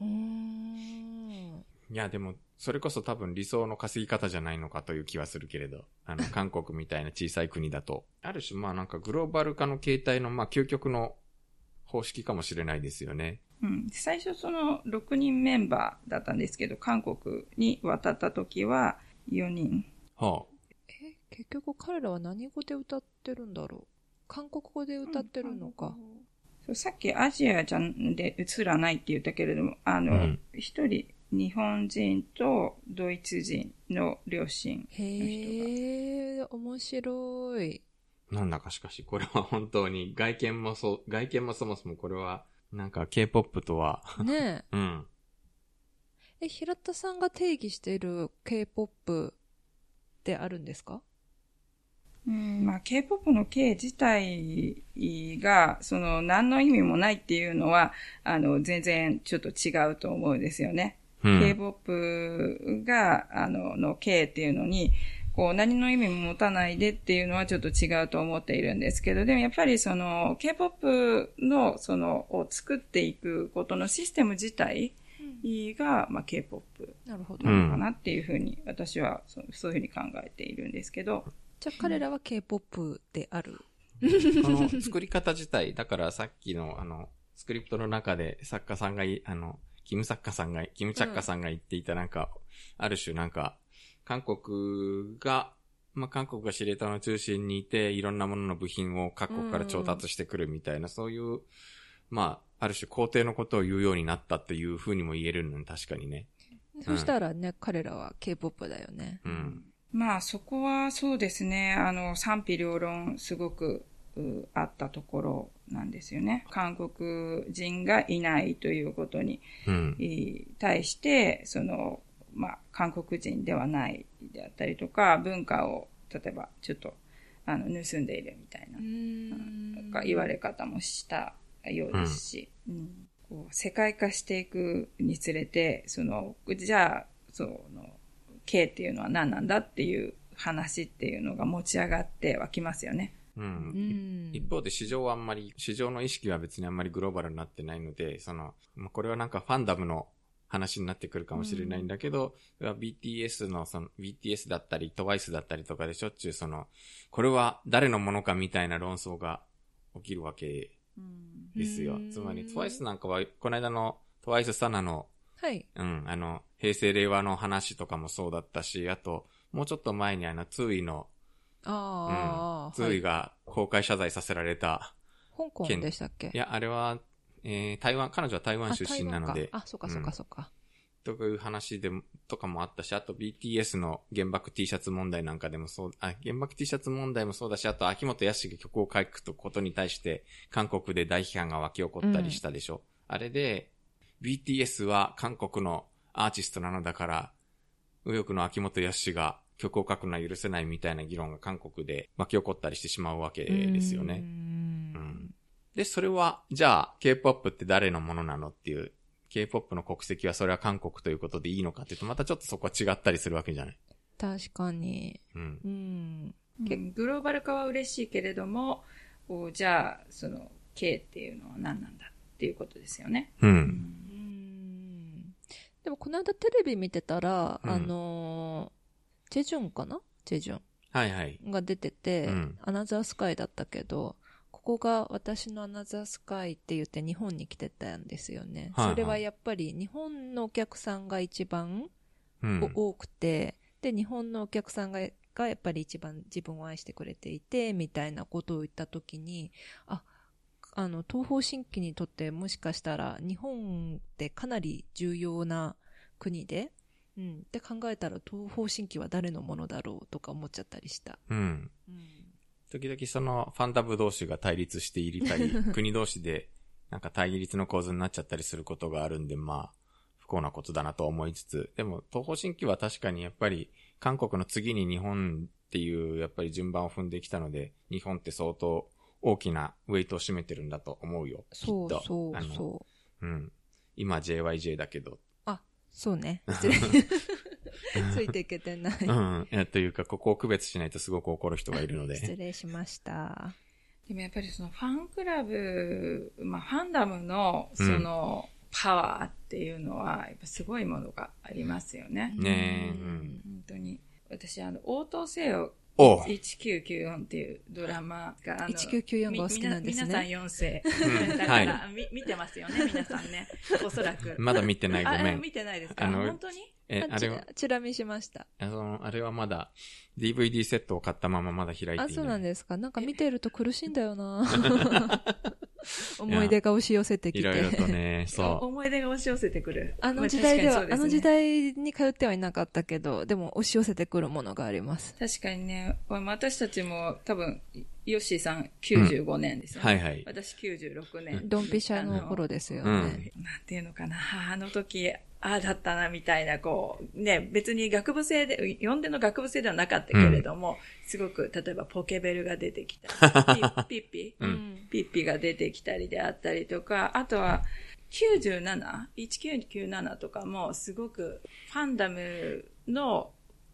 いや、でも、それこそ多分理想の稼ぎ方じゃないのかという気はするけれど、あの、韓国みたいな小さい国だと、ある種まあなんかグローバル化の形態のまあ究極の方式かもしれないですよね。うん。最初その6人メンバーだったんですけど、韓国に渡った時は4人。はえ、結局彼らは何語で歌ってるんだろう？韓国語で歌ってるのか。そうさっきアジアじゃんで映らないって言ったけれども、あのうん、一、人日本人とドイツ人の両親。へえ、面白い。あ、なんだかしかし、これは本当に外見もそう、外見もそもそもこれは、なんか K-POP とは、ね うん。え。え、平田さんが定義している K-POP ってあるんですか？うん、まあ、K-POP の K 自体が、その、何の意味もないっていうのは、あの、全然ちょっと違うと思うんですよね。うん。K-POP が、あの、の K っていうのに、こう、何の意味も持たないでっていうのはちょっと違うと思っているんですけど、でもやっぱりその、K-POP の、その、を作っていくことのシステム自体が、まあ、K-POP なるほど。なのかなっていうふうに、私はそうそういうふうに考えているんですけど、じゃあ彼らは K-POP である。この作り方自体、だからさっきのあの、スクリプトの中で作家さんがい、あの、キム作家さんが、キムチャッカさんが言っていたなんか、ある種なんか、韓国が、まあ、韓国が司令塔の中心にいて、いろんなものの部品を各国から調達してくるみたいな、そういう、まあ、ある種皇帝のことを言うようになったっていうふうにも言えるの確かにね。そしたらね、彼らは K-POP だよね。うん。まあそこはそうですね、あの賛否両論すごくうあったところなんですよね。韓国人がいないということに対して、その、まあ韓国人ではないであったりとか、文化を例えばちょっとあの盗んでいるみたいな、な言われ方もしたようですし、うんこう世界化していくにつれて、その、じゃあ、その、K っていうのは何なんだっていう話っていうのが持ち上がってはきますよね。う。うんん。一方で市場はあんまり、市場の意識は別にあんまりグローバルになってないので、その、まあ、これはなんかファンダムの話になってくるかもしれないんだけど、BTS のその、BTS だったり、TWICE だったりとかでしょっちゅうその、これは誰のものかみたいな論争が起きるわけですよう。んつまり TWICE なんかは、この間の TWICE サナの、はい。うん、あの、平成令和の話とかもそうだったし、あと、もうちょっと前にあの、ツウィの、ああ、ツウィが公開謝罪させられた、香港でしたっけ？いや、あれは、えー、台湾、彼女は台湾あ出身なので。あ、そっかそっかそっか。という話でも、とかもあったし、あと BTS の原爆 T シャツ問題なんかでもそう、あ、原爆 T シャツ問題もそうだし、あと秋元康が曲を書くことに対して、韓国で大批判が湧き起こったりしたでしょ。あれで、BTS は韓国のアーティストなのだから、右翼の秋元康が曲を書くのは許せないみたいな議論が韓国で巻き起こったりしてしまうわけですようね。んうんで、それは、じゃあ、K-POP って誰のものなのっていう、K-POP の国籍はそれは韓国ということでいいのかっていうと、またちょっとそこは違ったりするわけじゃない。確かに。うん。うん。けグローバル化は嬉しいけれども、おじゃあ、その、K っていうのは何なんだっていうことですよね。う。うんうんでもこの間テレビ見てたら、うんあのー、チェジュンかな？チェジュはいはい。ンが出てて、うんアナザースカイだったけど、ここが私のアナザースカイって言って日本に来てたんですよね。はいはいそれはやっぱり日本のお客さんが一番うん。お多くて、で、日本のお客さんが、がやっぱり一番自分を愛してくれていて、みたいなことを言ったときに、あ、あの、東方神起にとってもしかしたら日本ってかなり重要な国で、うん。って考えたら東方神起は誰のものだろうとか思っちゃったりした。うん。うん。時々そのファンダム同士が対立していたり、国同士でなんか対立の構図になっちゃったりすることがあるんで、まあ、不幸なことだなと思いつつ、でも東方神起は確かにやっぱり韓国の次に日本っていうやっぱり順番を踏んできたので、日本って相当大きなウェイトを占めてるんだと思うよ。そうそうそう。うん。今 JYJ だけど。そうね。ついていけてない。うん。いやというか、ここを区別しないとすごく怒る人がいるの失で。礼しました。でもやっぱりそのファンクラブ、まあファンダムのそのパワーっていうのは、やっぱすごいものがありますよね。ねえ、ううんん。本当に。私、あの、応答せよ1994っていうドラマが、あの1994がお好きなんですねみ皆さん4世。うんだから、み見てますよね、皆さんね。おそらく。まだ見てない、ごめん。あ見てないですか？本当に？え、あれは、チラ見しました。あの、あれはまだ DVD セットを買ったまままだ開いていない。あ、そうなんですか。なんか見てると苦しいんだよな 思い出が押し寄せてきて。いろいろとね、お そ思い出が押し寄せてくる。あの時代では、まあの時代に通ってはいなかったけど、でも押し寄せてくるものがあります。確かにね、私たちも多分、ヨッシーさん95年ですう。よね。はいはい。私96年。ドンピシャの頃ですようんね。なんていうのかな、あの時、ああだったな、みたいな、こう、ね、別に学部生で、呼んでの学部生ではなかったけれども、すごく、例えばポケベルが出てきたり、ピッピッピ、うんピッピが出てきたりであったりとか、あとは、97、1997とかも、すごく、ファンダムの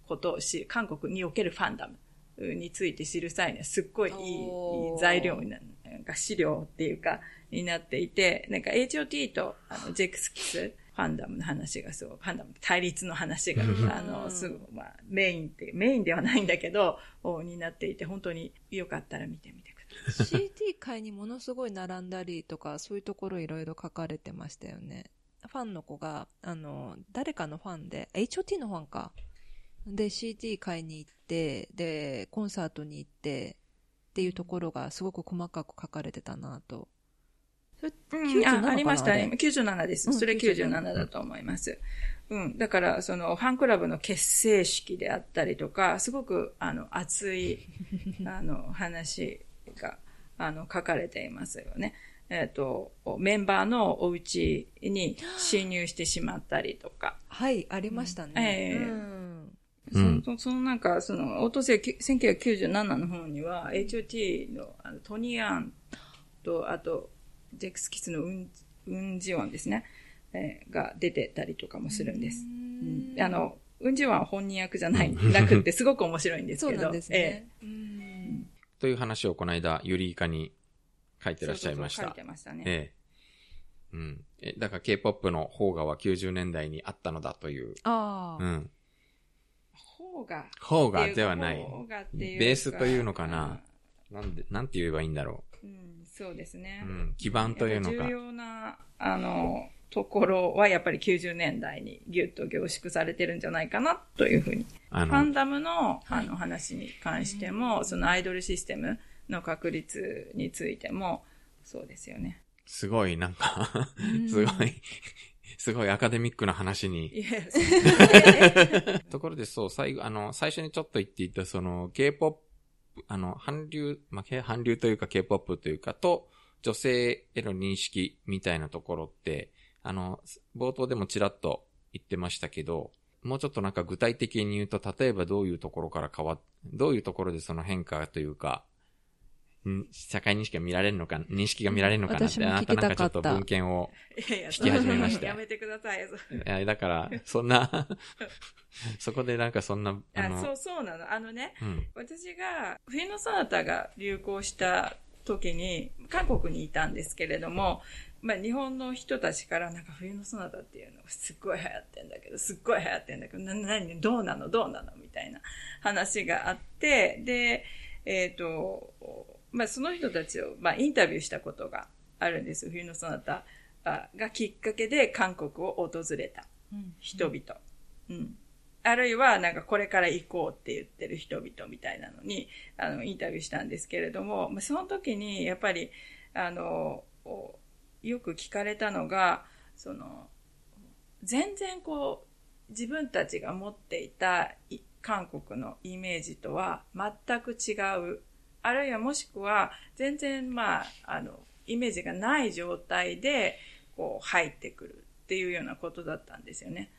ことを知る、韓国におけるファンダムについて知る際には、すっごいいい材料にななんか資料っていうか、になっていて、なんか HOT とあのジェクスキス、フファンダムの話がそう、ファンダム対立の話が、あの、すぐ、まあ、メインって、メインではないんだけど、になっていて、本当によかったら見てみてください。CD 会にものすごい並んだりとか、そういうところいろいろ書かれてましたよね。ファンの子が、あの、誰かのファンで、HOT のファンか。で、CD 買いに行って、で、コンサートに行って、っていうところがすごく細かく書かれてたなと。うん、あありましたね。97です。それ97だと思います。うん。だから、その、ファンクラブの結成式であったりとか、すごく、あの、熱い、あの、話が、あの、書かれていますよね。えっ、ー、と、メンバーのお家に侵入してしまったりとか。はい、ありましたね。えー、うん、そそのなんか、その、オートセ1997の方には、HOT のあのトニー・アンと、あと、ジェクスキスのウン、ウンジワンですね、えー、が出てたりとかもするんです。うん、あの、ウンジワンは本人役じゃない、なくってすごく面白いんですけど。そうなんですね。えー、という話をこの間、ユリイカに書いてらっしゃいました。そうそうそう書いてましたね。ええ。うん。え、だから K-POP の邦画は90年代にあったのだという。ああ。うん。邦画。邦画ではない。ベースというのかな。なんで、なんて言えばいいんだろう。うん、そうですね。うん、基盤というのか。重要な、あの、ところはやっぱり90年代にギュッと凝縮されてるんじゃないかなというふうに。ファンダムのあの話に関しても、そのアイドルシステムの確率についても、そうですよね。すごい、なんかすごいすごいアカデミックな話に。ところでそう、最後、あの、最初にちょっと言っていた、その、K-POP、あの、韓流、まあ、韓流というか K-POP というか、と、女性への認識みたいなところって、あの、冒頭でもちらっと言ってましたけど、もうちょっとなんか具体的に言うと、例えばどういうところから変わっ、どういうところでその変化というか、社会認識が見られるのか、認識が見られるのかなって、あなたなんかちょっと文献を聞き始めました。やめてください。いや、だから、そんな そこでなんかそんな、あそう、そうなの。あのね、うん、私が、冬のソナタが流行した時に、韓国にいたんですけれども、まあ日本の人たちからなんか冬のソナタっていうのがすっごい流行ってんだけど、すっごい流行ってんだけど、な、なに、どうなの？どうなの？みたいな話があって、で、えっ、ー、と、まあ、その人たちを、まあ、インタビューしたことがあるんです。冬のそなたがきっかけで韓国を訪れた人々。うん、うん、あるいは、なんかこれから行こうって言ってる人々みたいなのに、あの、インタビューしたんですけれども、まあ、その時に、やっぱり、あの、よく聞かれたのが、その、全然こう、自分たちが持っていた韓国のイメージとは全く違うあるいはもしくは、全然まあ、あの、イメージがない状態で、こう、入ってくるっていうようなことだったんですよね。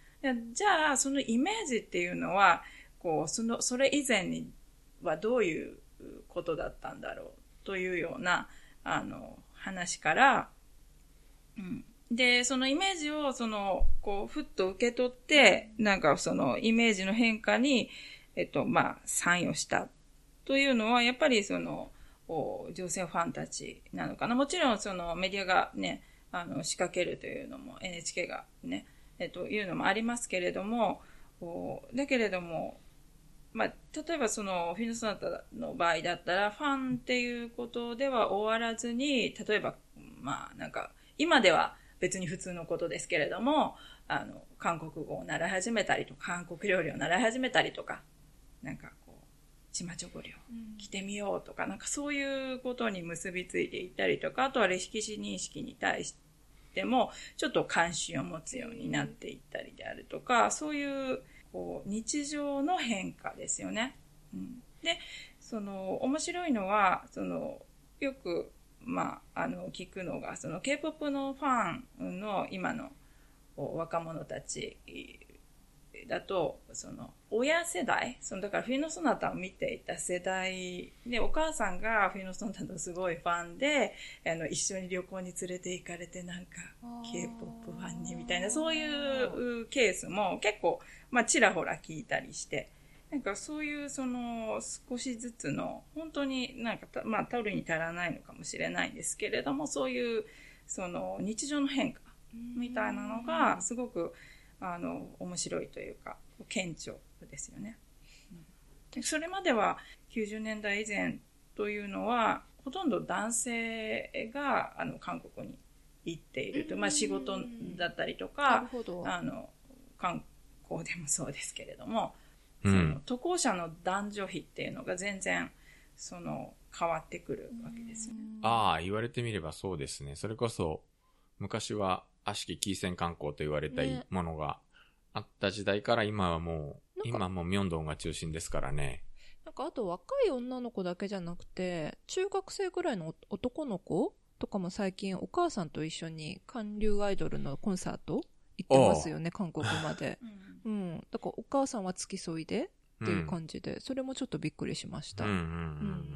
じゃあ、そのイメージっていうのは、こう、その、それ以前にはどういうことだったんだろうというような、あの、話から、で、そのイメージを、その、こう、ふっと受け取って、なんかそのイメージの変化に、えっと、まあ、参与したというのは、やっぱりその、女性ファンたちなのかな。もちろんそのメディアがね、あの、仕掛けるというのも NHK がね、えっと、いうのもありますけれども、だけれども、まあ、例えばそのフィノソナタの場合だったら、ファンっていうことでは終わらずに、例えば、まあ、なんか、今では別に普通のことですけれども、あの、韓国語を習い始めたりとか、韓国料理を習い始めたりとか、なんか、チマチョゴリを着てみようとか、うん、なんかそういうことに結びついていったりとか、あとは歴史認識に対しても、ちょっと関心を持つようになっていったりであるとか、そういう、こう、日常の変化ですよね。うん、で、その、面白いのは、その、よく、まあ、あの、聞くのが、その、K-POP のファンの今の若者たちだと、その、親世代、その、だからフィノソナタを見ていた世代で、お母さんがフィノソナタのすごいファンで、あの、一緒に旅行に連れて行かれてなんか、K-POP ファンにみたいな、そういうケースも結構、まあ、ちらほら聞いたりして、なんかそういうその少しずつの、本当になんかまあ、タオルに足らないのかもしれないんですけれども、そういうその日常の変化みたいなのが、すごく、あの、面白いというか、顕著ですよね。でそれまでは90年代以前というのは、ほとんど男性が、あの、韓国に行っていると。まあ仕事だったりとか。あの、観光でもそうですけれども、渡航者の男女比っていうのが全然、その、変わってくるわけですよね。ああ、言われてみればそうですね。それこそ、昔は悪しきキーセン観光と言われたねものがあった時代から今はもう、なんか今はもうミョンドンが中心ですからね。なんかあと若い女の子だけじゃなくて、中学生ぐらいの男の子とかも最近お母さんと一緒に韓流アイドルのコンサート行ってますよね、韓国まで。うんうん。だからお母さんは付き添いでっていう感じで、それもちょっとびっくりしました。うんうんうんうんう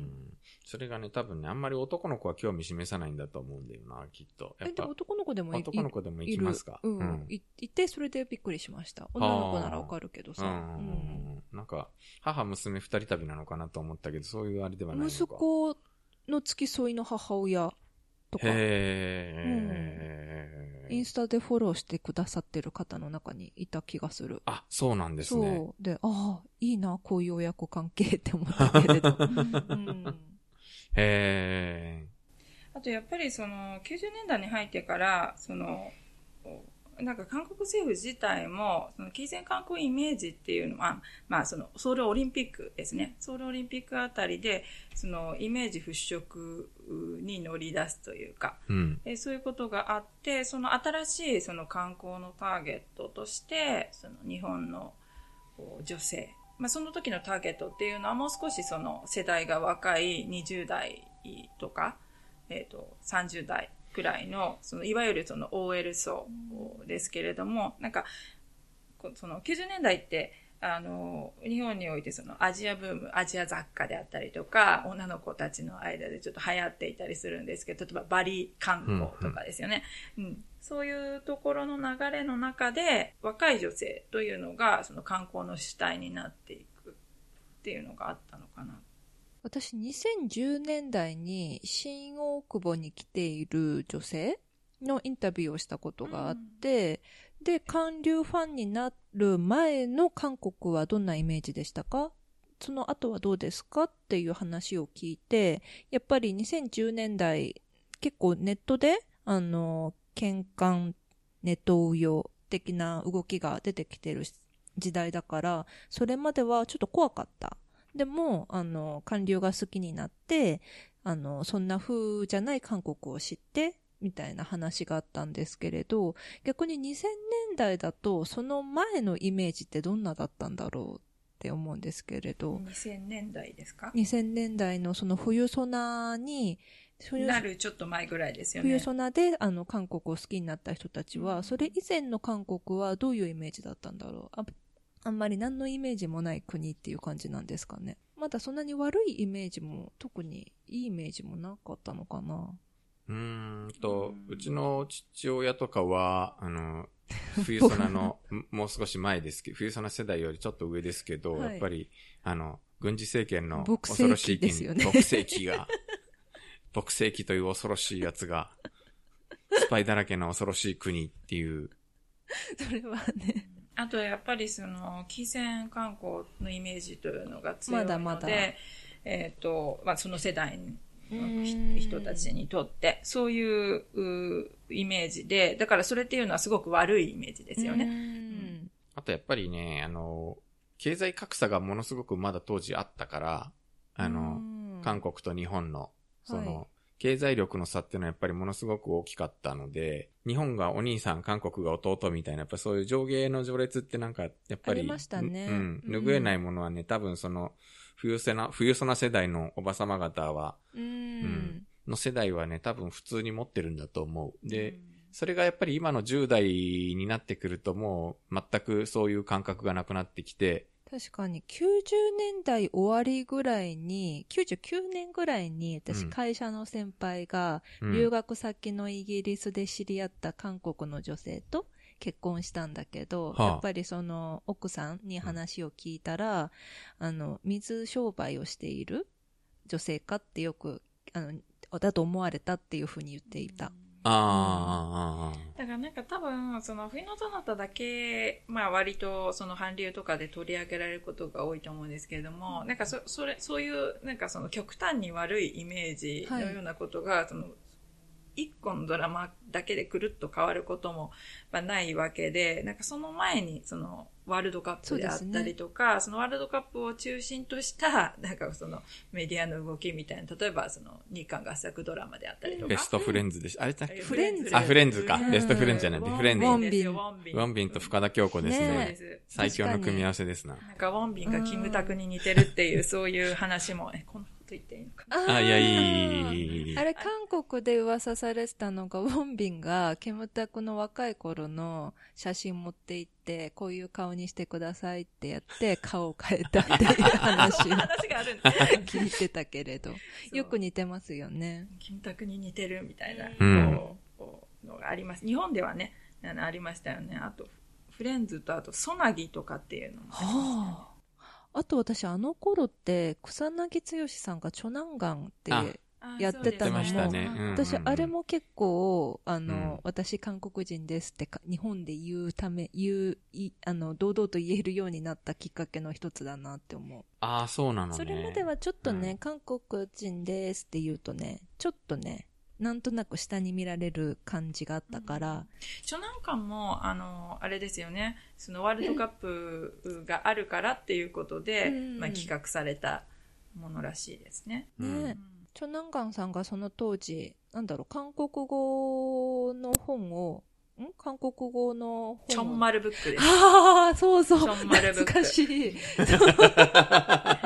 んそれがね、多分ね、あんまり男の子は興味示さないんだと思うんだよな、きっと。やっえ、でもぱ、男の子でもい男の子でもい行きますか？うん。いいて、それでびっくりしました。女の子ならわかるけどさ。うんうんうんうんなんか、母、娘二人旅なのかなと思ったけど、そういうあれではないのか。息子の付き添いの母親とか、へー。インスタでフォローしてくださってる方の中にいた気がする。あ、そうなんですね。そう。で、ああ、いいな、こういう親子関係って思ったけれど。うんへあとやっぱりその90年代に入ってから、その、なんか韓国政府自体も、その金銭観光イメージっていうのは、まあそのソウルオリンピックですね。ソウルオリンピックあたりで、そのイメージ払拭に乗り出すというか、ー。うん。えそういうことがあって、その新しいその観光のターゲットとして、その日本の女性、まあその時のターゲットっていうのはもう少しその世代が若い20代とか、えっ、と、30代くらいの、そのいわゆるその OL 層ですけれども、なんか、こその90年代って、あの、日本においてそのアジアブーム、アジア雑貨であったりとか、女の子たちの間でちょっと流行っていたりするんですけど、例えばバリ観光とかですよね。うんそういうところの流れの中で、若い女性というのがその観光の主体になっていくっていうのがあったのかな。私、2010年代に新大久保に来ている女性のインタビューをしたことがあって、で、韓流ファンになる前の韓国はどんなイメージでしたか？その後はどうですか？っていう話を聞いて、やっぱり2010年代、結構ネットで、あの、喧嘩、ネトウヨ的な動きが出てきてる時代だから、それまではちょっと怖かった。でも、あの、韓流が好きになって、あの、そんな風じゃない韓国を知って、みたいな話があったんですけれど、逆に2000年代だと、その前のイメージってどんなだったんだろうって思うんですけれど、2000年代ですか？2000年代のその冬ソナに、冬なるちょっと前ぐらいですよね。冬ソナであの韓国を好きになった人たちは、うん。それ以前の韓国はどういうイメージだったんだろう。ああんまり何のイメージもない国っていう感じなんですかね。まだそんなに悪いイメージも、特にいいイメージもなかったのかな。うーんとう、ちの父親とかは、あの、冬ソナの、んもう少し前ですけど、冬ソナ世代よりちょっと上ですけど、はいやっぱり、あの、軍事政権の牧恐ろしい世紀ですよね牧世紀が、牧世紀という恐ろしいやつが、スパイだらけの恐ろしい国っていう、それはね。あとはやっぱりその、金銭観光のイメージというのが強いので、まだまだえっ、と、まあその世代の人たちにとって、そういううイメージで、だからそれっていうのはすごく悪いイメージですよね。ね。あとやっぱりね、あの、経済格差がものすごくまだ当時あったから、あの、韓国と日本の、その、はい経済力の差っていうのはやっぱりものすごく大きかったので、日本がお兄さん、韓国が弟みたいな、やっぱそういう上下の序列ってなんか、やっぱり、ありましたねうん、うん拭えないものはね、多分その、冬せな、冬そな世代のおばさま方は、うん。んの世代はね、多分普通に持ってるんだと思う。で、うんそれがやっぱり今の10代になってくるともう全くそういう感覚がなくなってきて、確かに90年代終わりぐらいに、99年ぐらいに私うん。会社の先輩がうん。留学先のイギリスで知り合った韓国の女性と結婚したんだけど、はあ。やっぱりその奥さんに話を聞いたら、あの、水商売をしている女性かってよく、あの、だと思われたっていうふうに言っていた。ああ、だからなんか多分、その冬のそなただけ、まあ割とその韓流とかで取り上げられることが多いと思うんですけれども、なんかそ、それ、そういう、なんかその極端に悪いイメージのようなことが、その、一個のドラマだけでくるっと変わることも、まあ、ないわけで、なんかその前に、その、ワールドカップであったりとか、そ,、のワールドカップを中心とした、なんかそのメディアの動きみたいな、例えばその日韓合作ドラマであったりとか。ベストフレンズでしあれだっけ？フレンズあ、フレンズか。ベストフレンズじゃない。フレンズ。ウォンビン。ウォンビンと深田恭子ですね。最強の組み合わせですな。なんかウォンビンがキムタクに似てるっていう、そういう話も、え、この言っていいのかな。あ、いや、いい。あれ、韓国で噂されてたのが、ウォンビンが、キムタクの若い頃の写真持って行って、こういう顔にしてくださいってやって、顔を変えたっていう話を 話がある聞いてたけれど、よく似てますよね。キムタクに似てるみたいな、のがあります。日本ではね、ありましたよね。あと、フレンズとあと、ソナギとかっていうのもありましたね。あと私あの頃って草薙剛さんがチョナンガンってやってたのも、ねうんうん、私あれも結構あの、うん、私韓国人ですって日本で言うため言ういあの堂々と言えるようになったきっかけの一つだなって思う。ああそうなのね。それまではちょっとね、韓国人ですって言うとねちょっとねなんとなく下に見られる感じがあったから。うん、初南館も、あの、あれですよね、そのワールドカップがあるからっていうことで、うん、まあ、企画されたものらしいですね。ね、うん、チョナンカンさんがその当時、なんだろう、韓国語の本を、ん？韓国語の本チョンマルブックです。ああ、そうそう。チョンマルブック。懐かしい。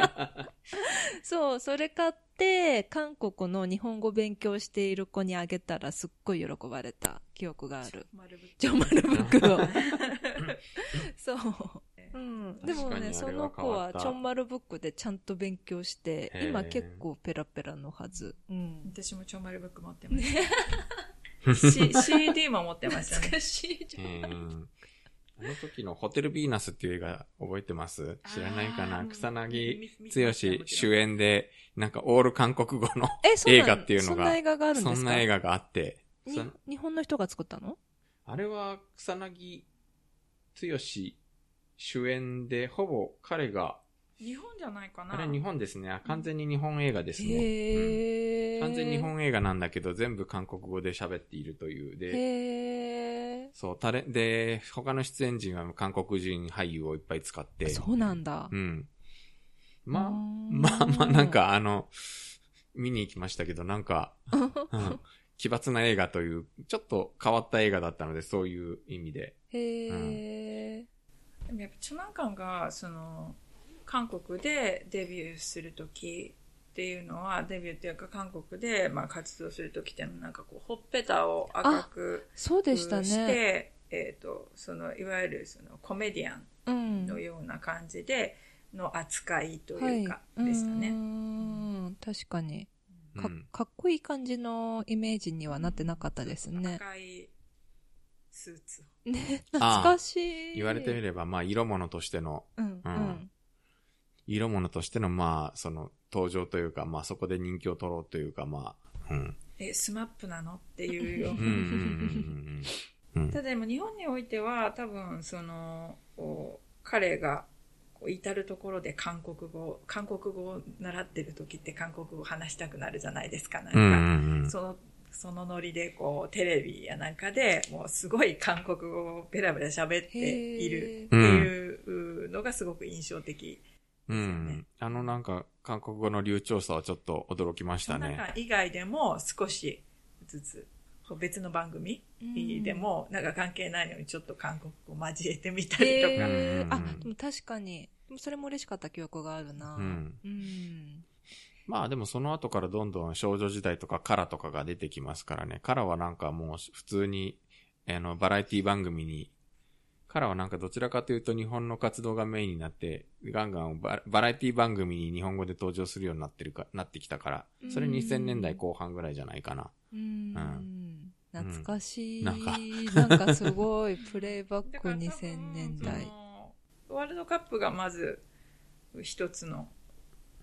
そう、それ買って、韓国の日本語勉強している子にあげたらすっごい喜ばれた記憶がある。ジョマルブックを。そう。うん、でもね、その子はチョンマルブックでちゃんと勉強して、今結構ペラペラのはず。うん、私もチョンマルブック持ってます。C、CD も持ってましたね。懐かしいじゃん。あの時のホテルヴィーナスっていう映画覚えてます？知らないかな？草薙剛主演で、なんかオール韓国語の映画っていうのが。そんな映画があるんですか？そんな映画があって。日本の人が作ったの？あれは草薙剛主演で、ほぼ彼が日本じゃないかなあれ日本ですね。完全に日本映画ですね。へうん、完全日本映画なんだけど、全部韓国語で喋っているという。で、へそう、タレ、で、他の出演陣は韓国人俳優をいっぱい使って。そうなんだ。うん。まあ、まあまあ、なんかあの、見に行きましたけど、なんか、うん、奇抜な映画という、ちょっと変わった映画だったので、そういう意味で。へえ、うん、でもやっぱ、チョナンカンが、その、韓国でデビューするときっていうのは、デビューっていうか韓国でまあ活動するときってなんかこう、ほっぺたを赤くそうでしたね。えっ、ー、と、その、いわゆるそのコメディアンのような感じでの扱いというか、でしたね。うん、確かにか。かっこいい感じのイメージにはなってなかったですね。赤いスーツね、懐かしい。言われてみれば、まあ、色物としての、うん、うん、色物としての、まあ、その、登場というか、まあ、そこで人気を取ろうというか、まあ、うん。え、スマップなのっていうよ。ただでも日本においては、多分、その、彼が、至るところで韓国語、韓国語を習ってる時って韓国語を話したくなるじゃないですか。なんか、その、そのノリで、こう、テレビやなんかで、もうすごい韓国語をベラベラ喋っているっていうのがすごく印象的うん。あのなんか、韓国語の流暢さはちょっと驚きましたね。なんか以外でも少しずつ、別の番組でも、なんか関係ないのにちょっと韓国語交えてみたりとか。あ、でも確かに。それも嬉しかった記憶があるな。うん。うん、まあでもその後からどんどん少女時代とかカラとかが出てきますからね。カラはなんかもう普通に、あの、バラエティ番組に彼はなんかどちらかというと日本の活動がメインになって、ガンガンバラエティ番組に日本語で登場するようになってるか、なってきたから、それ2000年代後半ぐらいじゃないかな。うん。懐かしい、うん、なんかなんかすごい、プレイバック2000年代。ワールドカップがまず一つの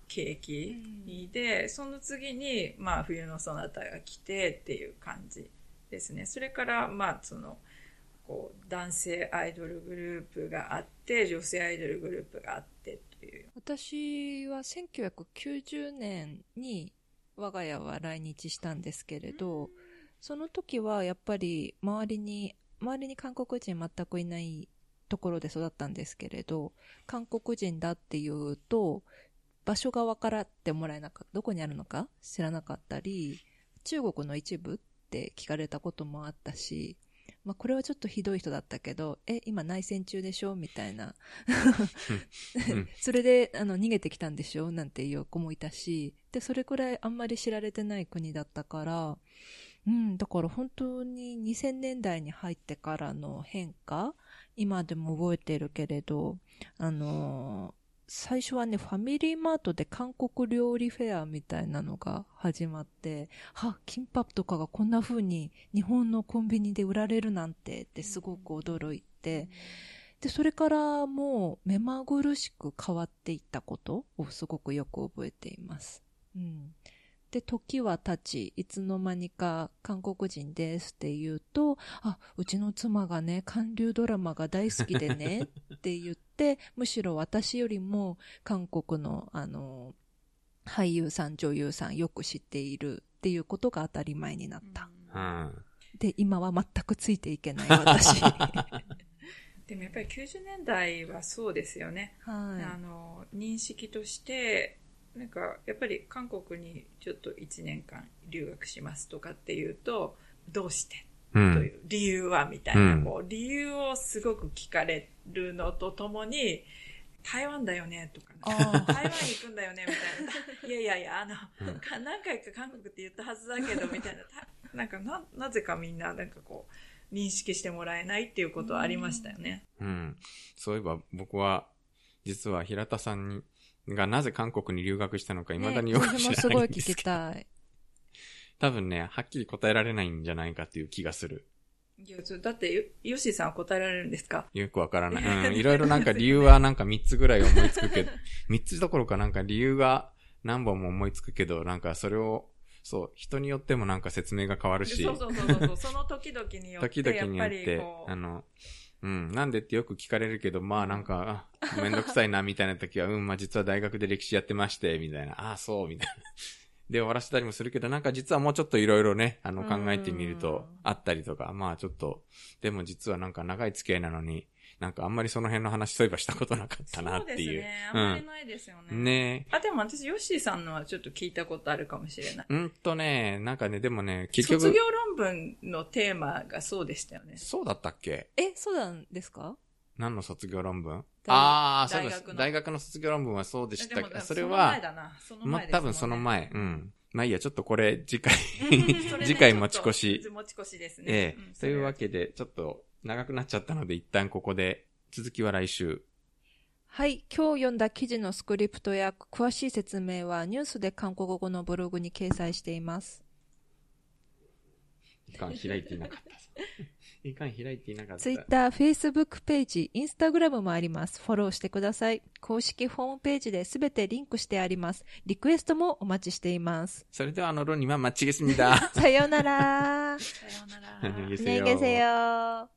景気で、その次に、まあ冬のそなたが来てっていう感じですね。それから、まあ、その、こう、男性アイドルグループがあって、女性アイドルグループがあってという。私は1990年に我が家は来日したんですけれど、その時はやっぱり周りに、周りに韓国人全くいないところで育ったんですけれど、韓国人だっていうと、場所が分からってもらえなかった、どこにあるのか知らなかったり、中国の一部って聞かれたこともあったし、まあこれはちょっとひどい人だったけど、え、今内戦中でしょ？みたいな。うん。それで、あの、逃げてきたんでしょ？なんていう子もいたし、で、それくらいあんまり知られてない国だったから、うん、だから本当に2000年代に入ってからの変化、今でも覚えてるけれど、あのー最初はね、ファミリーマートで韓国料理フェアみたいなのが始まって、は、キンパとかがこんな風に日本のコンビニで売られるなんてってすごく驚いて、で、それからもう目まぐるしく変わっていったことをすごくよく覚えています。うん。で、時は経ち、いつの間にか韓国人ですって言うと、あ、うちの妻がね、韓流ドラマが大好きでね って言って、むしろ私よりも韓国の、あの、俳優さん、女優さんよく知っているっていうことが当たり前になった。うん。で、今は全くついていけない私。は でもやっぱり90年代はそうですよね。あい。の、認識として、なんか、やっぱり韓国にちょっと1年間留学しますとかっていうと、どうして？う。というん理由はみたいな、うんこう、理由をすごく聞かれるのとともに、台湾だよねとか、ね、あ台湾行くんだよねみたいな。いやいやいや、あの、うんか何回か韓国って言ったはずだけど、みたいな。たなんかな、なぜかみんな、なんかこう、認識してもらえないっていうことはありましたよね。うん。そういえば僕は、実は平田さんに、がなぜ韓国に留学したのか未だによく知らね私もすごないいんですけど。聞きたい。多分ね、はっきり答えられないんじゃないかっていう気がする。いや、そだって、よヨッシーさんは答えられるんですか？よくわからない。うん。いろいろなんか理由はなんか3つぐらい思いつくけど、3つどころかなんか理由が何本も思いつくけど、なんかそれを、そう、人によってもなんか説明が変わるし、そうそうそうそう。その時々によって、時々によやってあの、うん、なんでってよく聞かれるけど、まあなんか、あめんどくさいな、みたいな時は、うん、まあ実は大学で歴史やってまして、みたいな、ああ、そう、みたいな。で終わらせたりもするけど、なんか実はもうちょっといろいろね、あのうん考えてみると、あったりとか、まあちょっと、でも実はなんか長い付き合いなのに、なんかあんまりその辺の話そういえばしたことなかったなっていう。そうですね。あんまりないですよね。ねあ、でも私、ヨッシーさんのはちょっと聞いたことあるかもしれない。え。うんとね、なんかね、でもね、結局、卒業論文のテーマがそうでしたよね。そうだったっけ？え、そうなんですか？何の卒業論文？大ああ、そうです大学。の卒業論文はそうでしたでもけど、それの前は、だな。そのま多分その前。うん。まあいいや、ちょっとこれ、次回 次回持ち越し持ち越しですね。ええんというわけで、ちょっと長くなっちゃったので、一旦ここで、続きは来週。はい。今日読んだ記事のスクリプトや詳しい説明はニュースで韓国語のブログに掲載しています。いかん開いていなかった。いかん開いていなかった。 Twitter、Facebook ページ、Instagram もあります。フォローしてください。公式ホームページですべてリンクしてあります。リクエストもお待ちしています。それでは、あの、ロニはマッチゲスミだ。さようなら。さようなら。 안녕히 ねげせよ。